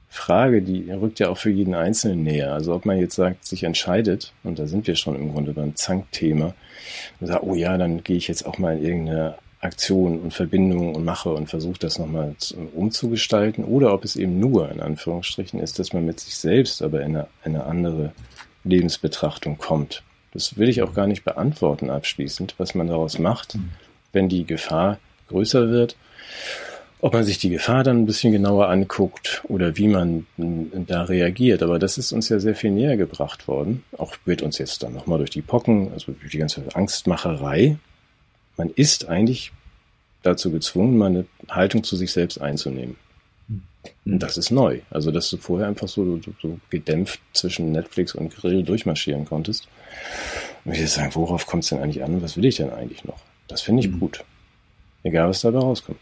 Frage, die rückt ja auch für jeden Einzelnen näher. Also ob man jetzt sagt, sich entscheidet, und da sind wir schon im Grunde beim Zankthema, und sagt, oh ja, dann gehe ich jetzt auch mal in irgendeine Aktion und Verbindung und mache und versuche das nochmal umzugestalten oder ob es eben nur in Anführungsstrichen ist, dass man mit sich selbst aber in eine, in eine andere Lebensbetrachtung kommt. Das will ich auch gar nicht beantworten abschließend, was man daraus macht, mhm. wenn die Gefahr größer wird. Ob man sich die Gefahr dann ein bisschen genauer anguckt oder wie man da reagiert. Aber das ist uns ja sehr viel näher gebracht worden. Auch wird uns jetzt dann nochmal durch die Pocken, also durch die ganze Angstmacherei, man ist eigentlich dazu gezwungen, mal eine Haltung zu sich selbst einzunehmen. Und hm. das ist neu. Also, dass du vorher einfach so, so, gedämpft zwischen Netflix und Grill durchmarschieren konntest. Und ich sagen, worauf kommt es denn eigentlich an? Was will ich denn eigentlich noch? Das finde ich mhm. gut. Egal, was dabei rauskommt.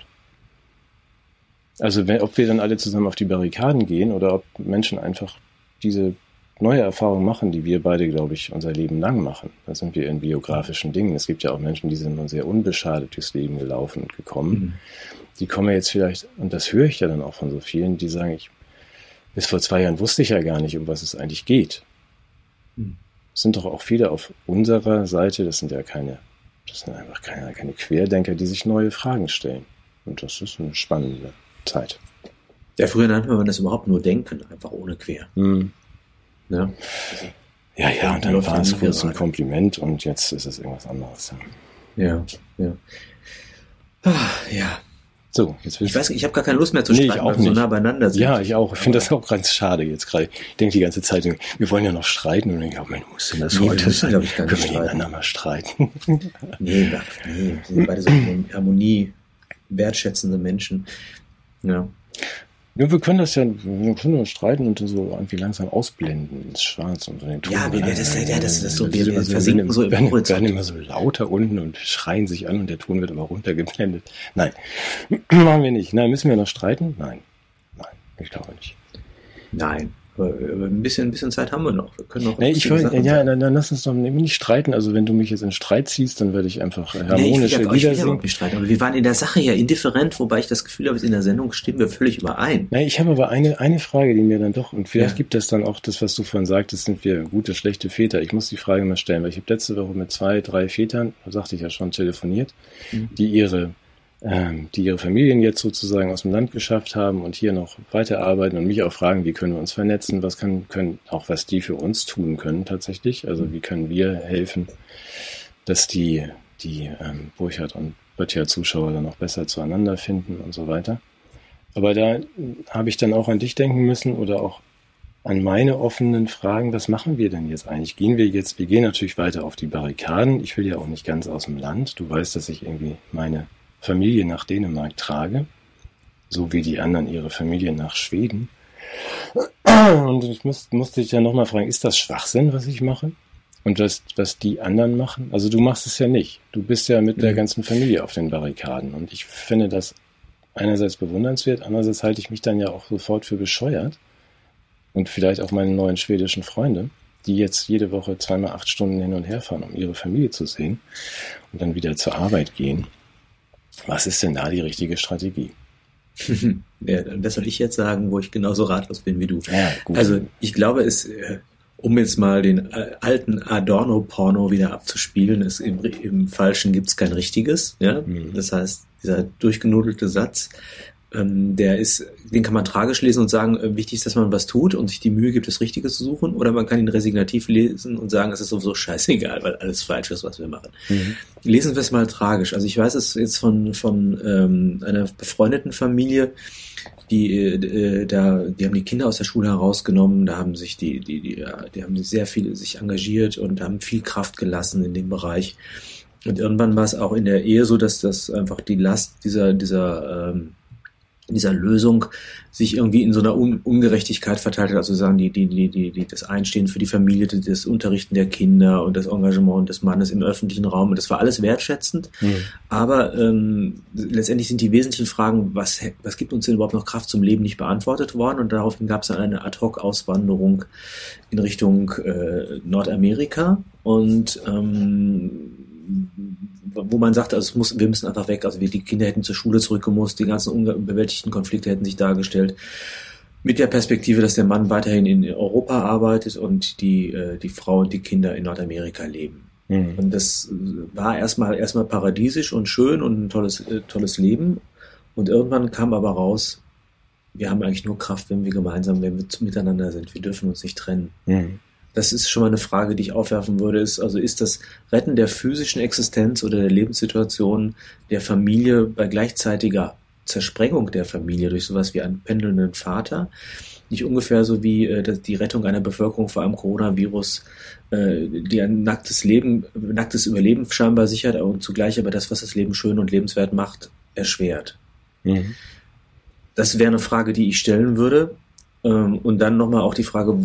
Also, wenn, ob wir dann alle zusammen auf die Barrikaden gehen oder ob Menschen einfach diese neue Erfahrungen machen, die wir beide, glaube ich, unser Leben lang machen. Da sind wir in biografischen Dingen. Es gibt ja auch Menschen, die sind nun sehr unbeschadet durchs Leben gelaufen und gekommen. Mhm. Die kommen jetzt vielleicht, und das höre ich ja dann auch von so vielen, die sagen, ich, bis vor zwei Jahren wusste ich ja gar nicht, um was es eigentlich geht. Mhm. Es sind doch auch viele auf unserer Seite, das sind ja keine, das sind einfach keine, keine Querdenker, die sich neue Fragen stellen. Und das ist eine spannende Zeit.
Ja, früher nannte man das überhaupt nur Denken, einfach ohne Quer. Mhm.
Ja, ja, ja und dann war es kurz ein Kompliment und jetzt ist es irgendwas anderes.
Ja, ja. Ah, ja.
So,
jetzt ich weiß, ich habe gar keine Lust mehr zu streiten,
nee, weil wir so nah beieinander sind. Ja, ich auch. Ich finde das auch ganz schade jetzt gerade. Ich denke die ganze Zeit, wir wollen ja noch streiten und ich glaube, man muss denn das nee, heute sein? Ich, nicht Können wir streiten. mal streiten?
nee, ach, nee, wir sind beide so Harmonie wertschätzende Menschen. Ja.
Ja, wir können das ja, wir können uns streiten und so irgendwie langsam ausblenden ins Schwarz und so den
Ton. Ja, wir, das, ja, das, das so, wir, wir versinken so im
werden, werden immer so lauter unten und schreien sich an und der Ton wird immer runtergeblendet. Nein, machen wir nicht. Nein, müssen wir noch streiten? Nein, nein, ich glaube nicht.
Nein, ein bisschen, ein bisschen Zeit haben wir noch. Wir können noch
nee, ich will, ja, dann, dann, lass uns doch nicht streiten. Also wenn du mich jetzt in Streit ziehst, dann werde ich einfach harmonisch nee, ich will,
ja, ich nicht streiten. Aber wir waren in der Sache ja indifferent, wobei ich das Gefühl habe, in der Sendung stimmen wir völlig überein.
Nee, ich habe aber eine, eine Frage, die mir dann doch, und vielleicht ja. gibt es dann auch das, was du vorhin sagtest, sind wir gute, schlechte Väter. Ich muss die Frage mal stellen, weil ich habe letzte Woche mit zwei, drei Vätern, sagte ich ja schon, telefoniert, mhm. die ihre die ihre Familien jetzt sozusagen aus dem Land geschafft haben und hier noch weiterarbeiten und mich auch fragen, wie können wir uns vernetzen, was kann, können, auch was die für uns tun können tatsächlich, also wie können wir helfen, dass die, die ähm, Burchard und Böttcher Zuschauer dann auch besser zueinander finden und so weiter. Aber da habe ich dann auch an dich denken müssen oder auch an meine offenen Fragen, was machen wir denn jetzt eigentlich? Gehen wir jetzt, wir gehen natürlich weiter auf die Barrikaden. Ich will ja auch nicht ganz aus dem Land. Du weißt, dass ich irgendwie meine Familie nach Dänemark trage, so wie die anderen ihre Familie nach Schweden. Und ich muss, musste dich ja nochmal fragen, ist das Schwachsinn, was ich mache? Und was, was die anderen machen? Also du machst es ja nicht. Du bist ja mit der ganzen Familie auf den Barrikaden. Und ich finde das einerseits bewundernswert, andererseits halte ich mich dann ja auch sofort für bescheuert. Und vielleicht auch meine neuen schwedischen Freunde, die jetzt jede Woche zweimal acht Stunden hin und her fahren, um ihre Familie zu sehen und dann wieder zur Arbeit gehen. Was ist denn da die richtige Strategie?
ja, das soll ich jetzt sagen, wo ich genauso ratlos bin wie du. Ja. Also ich glaube, es, äh, um jetzt mal den äh, alten Adorno-Porno wieder abzuspielen, ist im, im Falschen gibt's kein richtiges. Ja? Mhm. Das heißt, dieser durchgenudelte Satz, ähm, der ist, den kann man tragisch lesen und sagen, äh, wichtig ist, dass man was tut und sich die Mühe gibt, das Richtige zu suchen, oder man kann ihn resignativ lesen und sagen, es ist sowieso scheißegal, weil alles falsch ist, was wir machen. Mhm. Lesen wir es mal tragisch. Also ich weiß es jetzt von, von ähm, einer befreundeten Familie, die äh, da, die haben die Kinder aus der Schule herausgenommen, da haben sich die, die, die, die haben sehr viel sich engagiert und haben viel Kraft gelassen in dem Bereich. Und irgendwann war es auch in der Ehe so, dass das einfach die Last dieser, dieser ähm, dieser Lösung sich irgendwie in so einer Un Ungerechtigkeit verteilt hat, also sagen die, die, die, die, die, das Einstehen für die Familie, das Unterrichten der Kinder und das Engagement des Mannes im öffentlichen Raum. Und das war alles wertschätzend. Mhm. Aber ähm, letztendlich sind die wesentlichen Fragen, was, was gibt uns denn überhaupt noch Kraft zum Leben, nicht beantwortet worden. Und daraufhin gab es dann eine Ad-Hoc-Auswanderung in Richtung äh, Nordamerika. Und ähm, wo man sagt, also es muss, wir müssen einfach weg. Also wir, die Kinder hätten zur Schule zurückgemusst, die ganzen unbewältigten Konflikte hätten sich dargestellt. Mit der Perspektive, dass der Mann weiterhin in Europa arbeitet und die, äh, die Frau und die Kinder in Nordamerika leben. Mhm. Und das war erstmal erstmal paradiesisch und schön und ein tolles, äh, tolles Leben. Und irgendwann kam aber raus, wir haben eigentlich nur Kraft, wenn wir gemeinsam, wenn wir miteinander sind. Wir dürfen uns nicht trennen. Mhm. Das ist schon mal eine Frage, die ich aufwerfen würde. Ist, also ist das Retten der physischen Existenz oder der Lebenssituation der Familie bei gleichzeitiger Zersprengung der Familie durch sowas wie einen pendelnden Vater nicht ungefähr so wie äh, die Rettung einer Bevölkerung vor einem Coronavirus, äh, die ein nacktes Leben, nacktes Überleben scheinbar sichert und zugleich aber das, was das Leben schön und lebenswert macht, erschwert. Mhm. Das wäre eine Frage, die ich stellen würde. Ähm, und dann nochmal auch die Frage,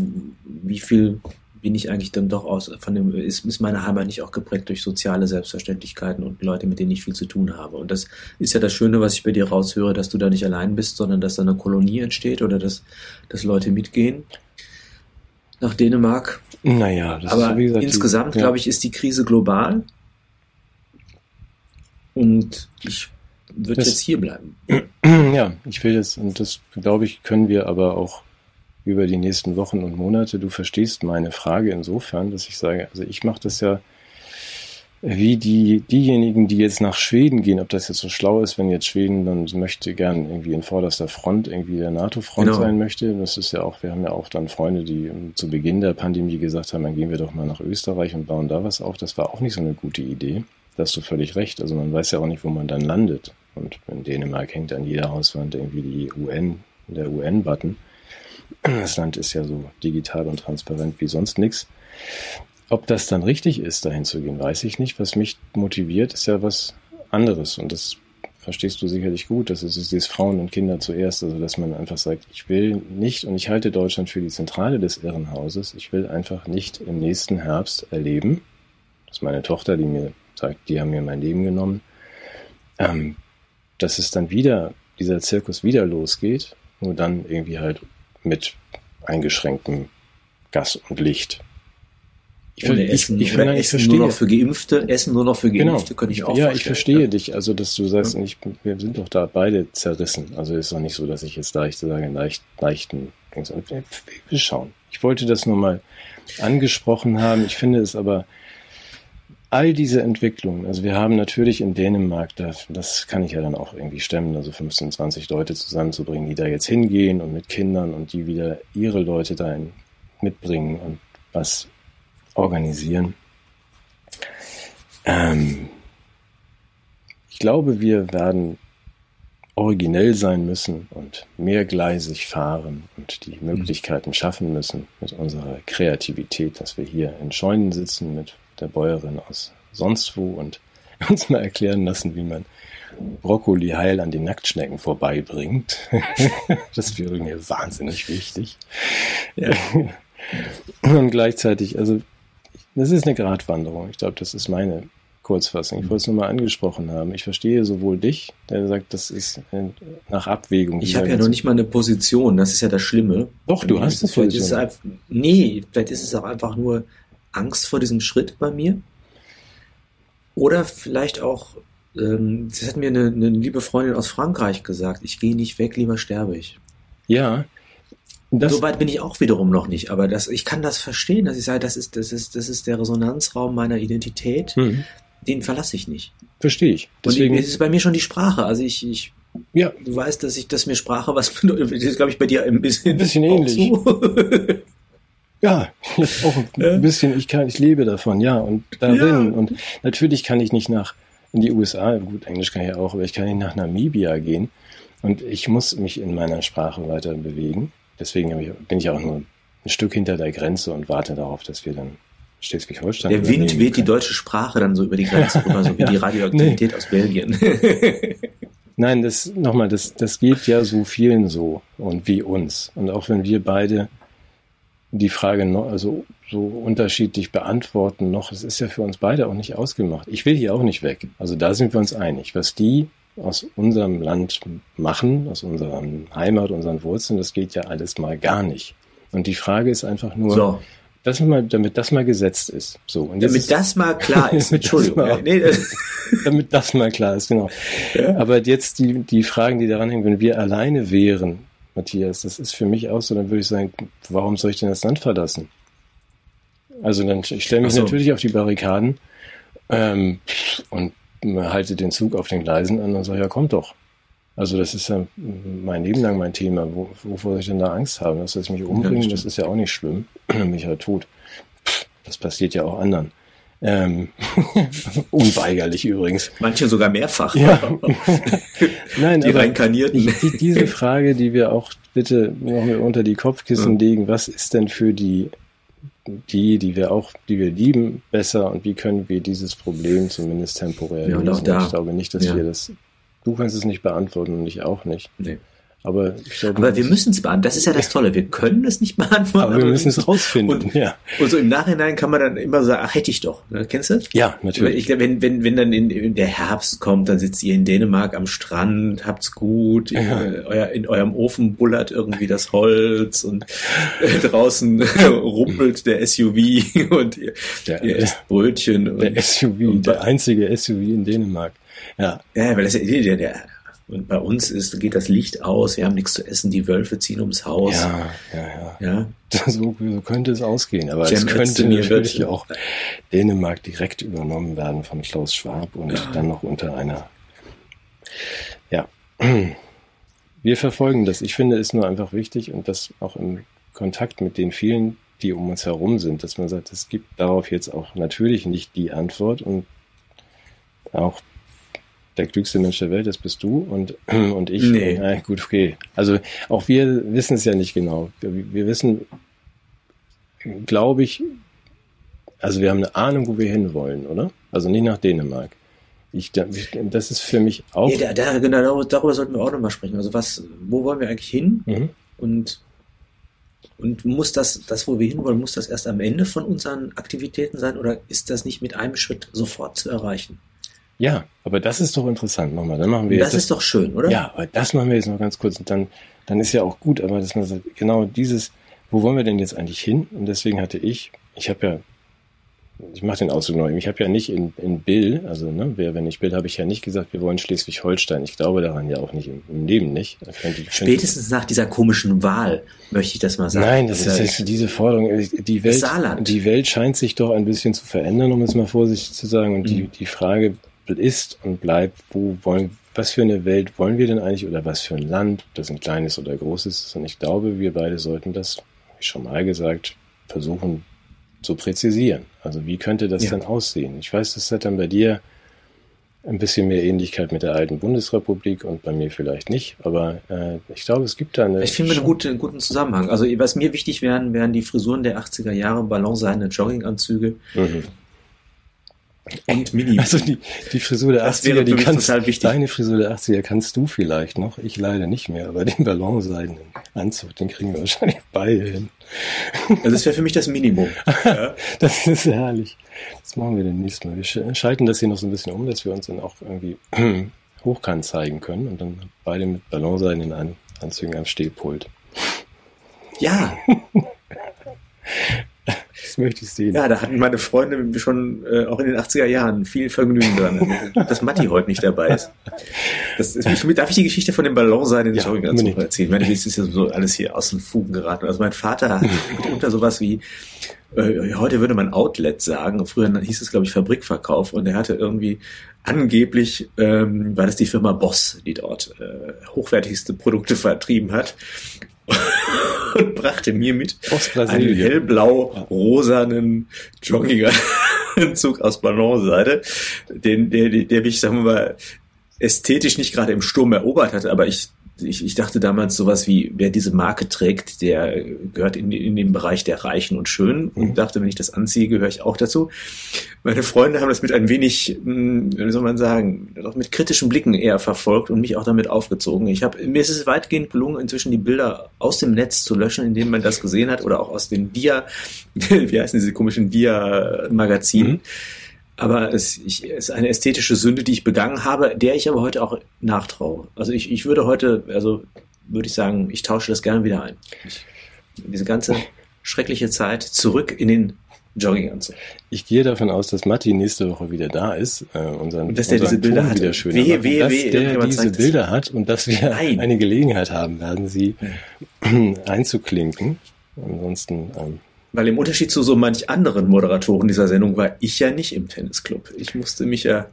wie viel bin ich eigentlich dann doch aus, von dem, ist, ist meine Heimat nicht auch geprägt durch soziale Selbstverständlichkeiten und Leute, mit denen ich viel zu tun habe. Und das ist ja das Schöne, was ich bei dir raushöre, dass du da nicht allein bist, sondern dass da eine Kolonie entsteht oder dass, dass Leute mitgehen nach Dänemark.
Naja,
das aber ist, wie gesagt, insgesamt, ja. glaube ich, ist die Krise global. Und ich würde jetzt hier bleiben.
Ja, ich will jetzt, und das glaube ich, können wir aber auch über die nächsten Wochen und Monate. Du verstehst meine Frage insofern, dass ich sage, also ich mache das ja wie die, diejenigen, die jetzt nach Schweden gehen, ob das jetzt so schlau ist, wenn jetzt Schweden dann möchte gern irgendwie in vorderster Front irgendwie der NATO-Front genau. sein möchte. Das ist ja auch, wir haben ja auch dann Freunde, die zu Beginn der Pandemie gesagt haben, dann gehen wir doch mal nach Österreich und bauen da was auf. Das war auch nicht so eine gute Idee. Da hast du völlig recht. Also man weiß ja auch nicht, wo man dann landet. Und in Dänemark hängt an jeder Hauswand irgendwie die UN, der UN-Button. Das Land ist ja so digital und transparent wie sonst nichts. Ob das dann richtig ist, dahin zu gehen, weiß ich nicht. Was mich motiviert, ist ja was anderes. Und das verstehst du sicherlich gut. Das ist dieses Frauen und Kinder zuerst. Also, dass man einfach sagt, ich will nicht, und ich halte Deutschland für die Zentrale des Irrenhauses, ich will einfach nicht im nächsten Herbst erleben, dass meine Tochter, die mir sagt, die haben mir mein Leben genommen, ähm, dass es dann wieder, dieser Zirkus wieder losgeht, nur dann irgendwie halt mit eingeschränktem Gas und Licht.
Ich, Ohne Essen, ich, ich, ich, ich verstehe. nur noch für Geimpfte, Essen nur noch für
genau. Geimpfte, genau. könnte ich auch Ja, ich verstehe ja. dich, also dass du sagst, ich, wir sind doch da beide zerrissen. Also ist doch nicht so, dass ich jetzt leicht sage, leicht, leichten, wir schauen. Ich wollte das nur mal angesprochen haben. Ich finde es aber all diese Entwicklungen, also wir haben natürlich in Dänemark, das, das kann ich ja dann auch irgendwie stemmen, also 15, 20 Leute zusammenzubringen, die da jetzt hingehen und mit Kindern und die wieder ihre Leute da mitbringen und was organisieren. Ähm, ich glaube, wir werden originell sein müssen und mehrgleisig fahren und die Möglichkeiten schaffen müssen mit unserer Kreativität, dass wir hier in Scheunen sitzen mit der Bäuerin aus sonst wo und uns mal erklären lassen, wie man Brokkoli heil an den Nacktschnecken vorbeibringt. das wäre mir wahnsinnig wichtig. Ja. Und gleichzeitig, also das ist eine Gratwanderung. Ich glaube, das ist meine Kurzfassung. Ich wollte es nur mal angesprochen haben. Ich verstehe sowohl dich, der sagt, das ist nach Abwägung.
Ich habe ja noch nicht mal eine Position. Das ist ja das Schlimme.
Doch, du hast Position.
Einfach, nee, vielleicht ist es auch einfach nur Angst vor diesem Schritt bei mir. Oder vielleicht auch, ähm, das hat mir eine, eine liebe Freundin aus Frankreich gesagt, ich gehe nicht weg, lieber sterbe ich.
Ja.
Das, so weit bin ich auch wiederum noch nicht, aber das, ich kann das verstehen, dass ich sage, das ist, das ist, das ist der Resonanzraum meiner Identität, mhm. den verlasse ich nicht.
Verstehe ich.
Deswegen Und es ist bei mir schon die Sprache. Also ich, ich ja. du weißt, dass ich, dass mir Sprache was bedeutet. Das ist, glaube ich, bei dir ein bisschen,
ein bisschen ähnlich. Ja, auch ein bisschen, ich kann, ich lebe davon, ja, und darin. Ja. Und natürlich kann ich nicht nach, in die USA, gut, Englisch kann ich auch, aber ich kann nicht nach Namibia gehen. Und ich muss mich in meiner Sprache weiter bewegen. Deswegen ich, bin ich auch nur ein Stück hinter der Grenze und warte darauf, dass wir dann Schleswig-Holstein.
Der Wind weht die deutsche Sprache dann so über die Grenze rüber, so wie ja, die Radioaktivität nee. aus Belgien.
Nein, das nochmal, das, das geht ja so vielen so und wie uns. Und auch wenn wir beide die Frage noch, also so unterschiedlich beantworten noch. Es ist ja für uns beide auch nicht ausgemacht. Ich will hier auch nicht weg. Also da sind wir uns einig. Was die aus unserem Land machen, aus unserer Heimat, unseren Wurzeln, das geht ja alles mal gar nicht. Und die Frage ist einfach nur, so. das mal, damit das mal gesetzt ist. So,
und damit das mal klar ist. Entschuldigung.
Das mal, nee, das damit das mal klar ist, genau. Ja. Aber jetzt die, die Fragen, die daran hängen, wenn wir alleine wären, Matthias. Das ist für mich auch so, dann würde ich sagen, warum soll ich denn das Land verlassen? Also dann, ich stelle mich so. natürlich auf die Barrikaden Ähm, und halte den Zug auf den Gleisen an und sage, ja, kommt doch. Also das ist ja mein Leben lang mein Thema. Wo, wovor soll ich denn da Angst haben? Dass ich mich umbringe, ja, das, das, ist ja auch nicht schlimm. mich halt tot. Das passiert ja auch anderen. Ähm, unweigerlich übrigens.
Manche sogar mehrfach.
Ja.
Nein, die reinkarnierten.
Die, diese Frage, die wir auch bitte noch mal unter die Kopfkissen ja. legen, was ist denn für die, die, die wir auch, die wir lieben, besser und wie können wir dieses Problem zumindest temporär
ja, lösen?
Ich glaube nicht, dass ja. wir das, du kannst es nicht beantworten und ich auch nicht.
Nee.
Aber,
ich glaube, aber wir müssen es beantworten. Das ist ja das Tolle. Wir können es nicht beantworten.
Aber wir müssen es rausfinden.
Und, ja. und so im Nachhinein kann man dann immer sagen, ach, hätte ich doch. Ne? Kennst du?
Ja, natürlich.
Ich, wenn, wenn, wenn dann in, in, der Herbst kommt, dann sitzt ihr in Dänemark am Strand, habt's gut, ja. in, euer, in eurem Ofen bullert irgendwie das Holz und äh, draußen rumpelt der SUV und ihr, der, ihr esst Brötchen.
Der SUV, und, der einzige SUV in Dänemark. Ja.
Ja, weil das ja der, der und bei uns ist, geht das Licht aus, wir haben nichts zu essen, die Wölfe ziehen ums Haus.
Ja, ja, ja.
ja?
So, so könnte es ausgehen. Aber Cem es könnte natürlich wird, auch Dänemark direkt übernommen werden von Klaus Schwab und ja. dann noch unter einer. Ja. Wir verfolgen das. Ich finde, es ist nur einfach wichtig und das auch im Kontakt mit den vielen, die um uns herum sind, dass man sagt, es gibt darauf jetzt auch natürlich nicht die Antwort und auch der klügste Mensch der Welt, das bist du und, und ich.
Nee.
Na, gut, okay. Also auch wir wissen es ja nicht genau. Wir, wir wissen, glaube ich, also wir haben eine Ahnung, wo wir hinwollen, oder? Also nicht nach Dänemark. Ich, das ist für mich auch.
Nee, da, da, genau, darüber sollten wir auch nochmal sprechen. Also was, wo wollen wir eigentlich hin?
Mhm.
Und, und muss das, das, wo wir hinwollen, muss das erst am Ende von unseren Aktivitäten sein oder ist das nicht mit einem Schritt sofort zu erreichen?
Ja, aber das ist doch interessant nochmal. Dann machen wir
das jetzt ist das, doch schön, oder?
Ja, aber das machen wir jetzt noch ganz kurz und dann, dann ist ja auch gut, aber dass man sagt, genau dieses, wo wollen wir denn jetzt eigentlich hin? Und deswegen hatte ich, ich habe ja, ich mache den Ausdruck neu, ich habe ja nicht in, in Bill, also ne, wer, wenn ich Bill, habe ich ja nicht gesagt, wir wollen Schleswig-Holstein. Ich glaube daran ja auch nicht im, im Leben nicht.
Find, Spätestens nach dieser komischen Wahl möchte ich das mal sagen.
Nein, das also, ist jetzt diese Forderung. Die Welt, die Welt scheint sich doch ein bisschen zu verändern, um es mal vorsichtig zu sagen. Und mhm. die, die Frage ist und bleibt, wo wollen, was für eine Welt wollen wir denn eigentlich oder was für ein Land, das ein kleines oder großes ist. Und ich glaube, wir beide sollten das, wie schon mal gesagt, versuchen zu präzisieren. Also wie könnte das ja. dann aussehen? Ich weiß, das hat dann bei dir ein bisschen mehr Ähnlichkeit mit der alten Bundesrepublik und bei mir vielleicht nicht, aber äh, ich glaube, es gibt da eine.
Ich finde einen guten, guten Zusammenhang. Also was mir wichtig wären, wären die Frisuren der 80er Jahre, ballonseidene Jogginganzüge. Mhm.
Und Mini. Also die, die Frisur der das 80er, die kannst, deine Frisur der 80er kannst du vielleicht noch, ich leider nicht mehr, aber den ballonseidenen Anzug, den kriegen wir wahrscheinlich beide hin.
Also das wäre für mich das Minimum.
Ja. das ist herrlich. Das machen wir demnächst mal. Wir schalten das hier noch so ein bisschen um, dass wir uns dann auch irgendwie hochkant zeigen können und dann beide mit ballonseidenen Anzügen am Stehpult.
Ja.
Das möchte ich sehen.
Ja, da hatten meine Freunde schon äh, auch in den 80er Jahren viel Vergnügen dran, dass Matti heute nicht dabei ist. Das ist mich, darf ich die Geschichte von dem Ballonsein in ja, Jogginganzug erzählen? Ich meine, das ist ja so alles hier aus den Fugen geraten. Also mein Vater hat unter sowas wie äh, heute würde man Outlet sagen. Früher hieß es, glaube ich, Fabrikverkauf. Und er hatte irgendwie angeblich, ähm, war das die Firma Boss, die dort äh, hochwertigste Produkte vertrieben hat. und brachte mir mit einen hellblau-rosanen Jogginganzug aus Ballonseide, den, der, der mich, sagen wir mal, ästhetisch nicht gerade im Sturm erobert hatte, aber ich ich, ich dachte damals sowas wie, wer diese Marke trägt, der gehört in, in den Bereich der Reichen und Schönen und mhm. dachte, wenn ich das anziehe, gehöre ich auch dazu. Meine Freunde haben das mit ein wenig, hm, wie soll man sagen, mit kritischen Blicken eher verfolgt und mich auch damit aufgezogen. Ich habe, mir ist es weitgehend gelungen, inzwischen die Bilder aus dem Netz zu löschen, indem man das gesehen hat oder auch aus den Via, wie heißen diese komischen Via-Magazinen. Mhm aber es ich, ist eine ästhetische Sünde, die ich begangen habe, der ich aber heute auch nachtraue. Also ich, ich würde heute, also würde ich sagen, ich tausche das gerne wieder ein. Ich, diese ganze schreckliche Zeit zurück in den Jogginganzug.
Ich gehe davon aus, dass Matti nächste Woche wieder da ist, äh, unseren,
und dass der diese Bilder hat.
wieder schön wehe, wehe, dass wehe, der diese Bilder hat und dass wir Nein. eine Gelegenheit haben werden, sie einzuklinken. Ansonsten ähm,
Weil im Unterschied zu so manch anderen Moderatoren dieser Sendung war ich ja nicht im Tennisclub. Ich musste mich ja.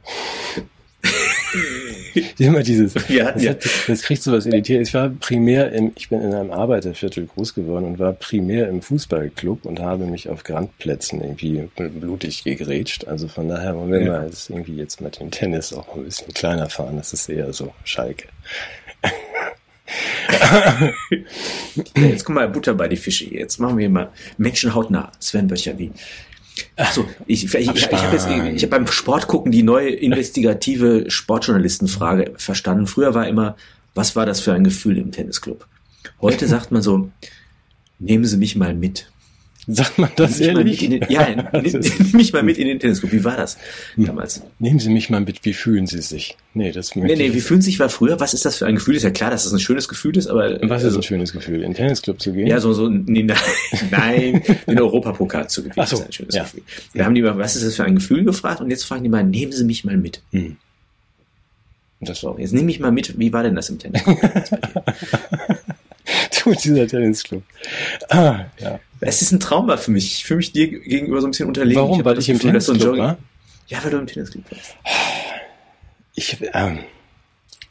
Immer dieses.
Hatten
das,
ja,
hat, das kriegt so was Elitäres. Ich war primär im, ich bin in einem Arbeiterviertel groß geworden und war primär im Fußballclub und habe mich auf Grandplätzen irgendwie blutig gegrätscht. Also von daher wollen wir
Ja.
mal irgendwie jetzt mit dem Tennis auch ein bisschen kleiner fahren. Das ist eher so Schalke.
jetzt guck mal, Butter bei die Fische. Jetzt machen wir mal Menschen hautnah. Sven Böcher, wie. Achso, ich, ich, ich, ich habe jetzt ich hab beim Sport gucken die neue investigative Sportjournalistenfrage verstanden. Früher war immer, was war das für ein Gefühl im Tennisclub? Heute sagt man so, nehmen Sie mich mal mit.
Sagt man das
Nimm
ehrlich?
den, ja, nimm, mich mal mit in den Tennisclub. Wie war das damals?
Nehmen Sie mich mal mit, wie fühlen Sie sich? Nee, das
Nee, nee, wie fühlen Sie sich war früher? Was ist das für ein Gefühl? Ist ja klar, dass das ein schönes Gefühl ist, aber
Was ist
also,
ein schönes Gefühl, in den Tennisclub zu gehen?
ja, so, so, nee, nein, nein, den Europapokal zu gewinnen,
so,
ist ein schönes
ja.
Gefühl. Wir haben die mal, was ist das für ein Gefühl gefragt und jetzt fragen die mal, nehmen Sie mich mal mit.
Hm. Das
So, jetzt nehme ich mal mit, wie war denn das im Tennis?
tut dieser Tennisclub. Ah, ja.
Es ist ein Trauma für mich. Ich fühle mich dir gegenüber so ein bisschen unterlegen.
Warum?
hab
Weil ich im
Gefühl, Jogging-
war?
Ja, weil du im Tennisclub warst.
Ich, ähm,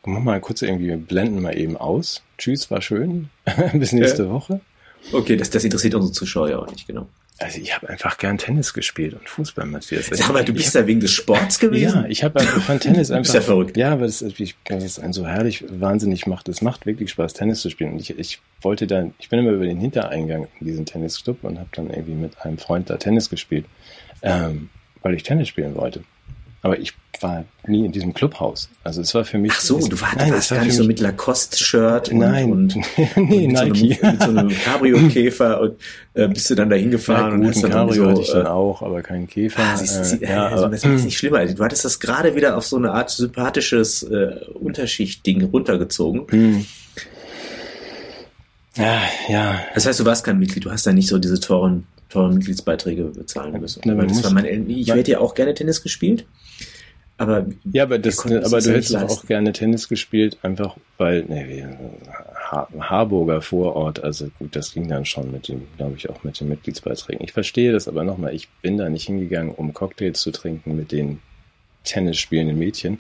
mach mal kurz irgendwie, wir blenden mal eben aus. Tschüss, war schön. Bis nächste Woche.
Okay, das, das interessiert unsere Zuschauer ja auch nicht, genau.
Also ich habe einfach gern Tennis gespielt und Fußball, Matthias.
Sag mal, du bist da wegen des Sports gewesen?
Ja, ich habe einfach von Tennis
Du
einfach.
bist ja verrückt.
Ja, weil es, dass es einen so herrlich wahnsinnig macht. Es macht wirklich Spaß, Tennis zu spielen. Und ich, ich wollte dann, ich bin immer über den Hintereingang in diesen Tennisclub und habe dann irgendwie mit einem Freund da Tennis gespielt, ähm, weil ich Tennis spielen wollte. Aber ich war nie in diesem Clubhaus. Also es war für mich.
Ach so, du, war,
nein,
warst
war
gar nicht so mit Lacoste-Shirt und,
Nein,
und,
nee,
und mit,
Nike.
So einem, mit so einem Cabrio-Käfer und äh, bist du dann da hingefahren
Ja,
und
gut,
hast
ein
dann irgendwie
Cabrio
so,
hatte ich dann
äh,
auch, aber kein Käfer.
Ah, siehst, du,
äh,
sie,
ja,
also
aber,
das ist nicht schlimmer. Du hattest das gerade wieder auf so eine Art sympathisches äh, Unterschichtding runtergezogen.
hm. Ja, ja,
Das heißt, du warst kein Mitglied, du hast da nicht so diese teuren, teuren Mitgliedsbeiträge bezahlen müssen.
Na,
mein, ich hätte ja auch gerne Tennis gespielt, aber
Ja, aber, das, aber
das
du hättest auch gerne Tennis gespielt, einfach weil, ne, wie, ha Harburger Vorort, also gut, das ging dann schon mit dem, glaube ich, auch mit den Mitgliedsbeiträgen. Ich verstehe das aber nochmal, ich bin da nicht hingegangen, um Cocktails zu trinken mit den Tennis spielenden Mädchen.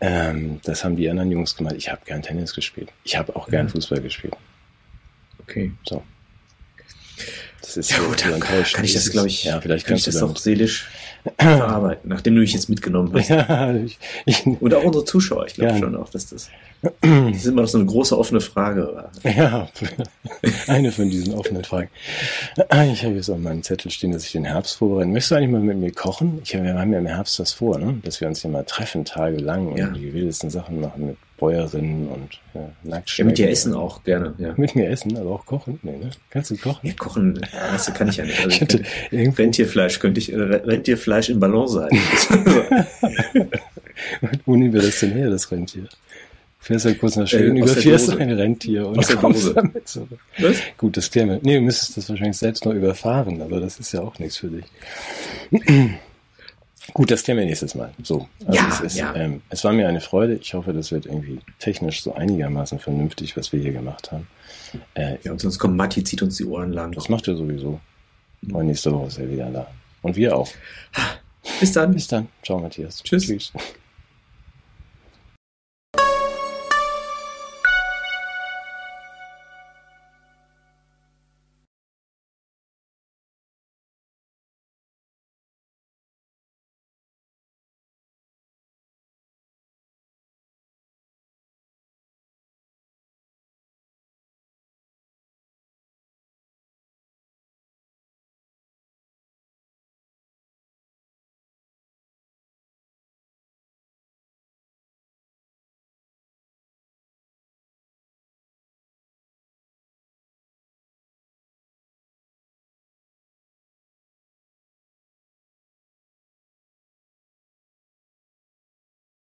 Ähm, das haben die anderen Jungs gemacht. Ich habe gern Tennis gespielt. Ich habe auch gern
Ja.
Fußball gespielt.
okay.
So. Das ist
Ja gut, dann
enttäuschend.
kann ich das, glaube ich,
ja, vielleicht
kann ich das auch seelisch verarbeiten, nachdem du mich jetzt mitgenommen hast.
ja, ich, ich,
Und auch unsere Zuschauer, ich glaube
Ja.
schon auch, dass das, das ist immer noch so eine große offene Frage war.
Ja, eine von diesen offenen Fragen. Ich habe jetzt auf meinem Zettel stehen, dass ich den Herbst vorbereite. Möchtest du eigentlich mal mit mir kochen? Ich, wir haben ja im Herbst das vor, ne? dass wir uns hier mal treffen, tagelang
Ja.
und die wildesten Sachen machen mit Bäuerinnen und ja,
Ja, mit dir essen auch gerne, ja.
Mit mir essen, aber auch kochen? Nee, ne? Kannst du kochen?
Ja, kochen, du, kann ich ja nicht. Also könnte,
irgendwo,
Rentierfleisch könnte ich, äh, Rentierfleisch in Ballon sein.
wo nehmen wir das denn her, das Rentier? Fährst du kurz nach Schweden,
Äh, aus der
überfährst ein Rentier und
Aus
kommst damit zurück.
Was?
Gut, das klären wir. Nee, du müsstest das wahrscheinlich selbst noch überfahren, aber das ist ja auch nichts für dich. Gut, das klären wir nächstes Mal. So. Also
Ja,
es, ist,
ja.
Ähm, es war mir eine Freude. Ich hoffe, das wird irgendwie technisch so einigermaßen vernünftig, was wir hier gemacht haben. Äh,
Ja, und sonst kommt Matti, zieht uns die Ohren lang.
das macht er sowieso. Und nächste Woche ist er wieder da. Und wir auch.
Bis dann.
Bis dann. Ciao, Matthias.
Tschüss.
Tschüss.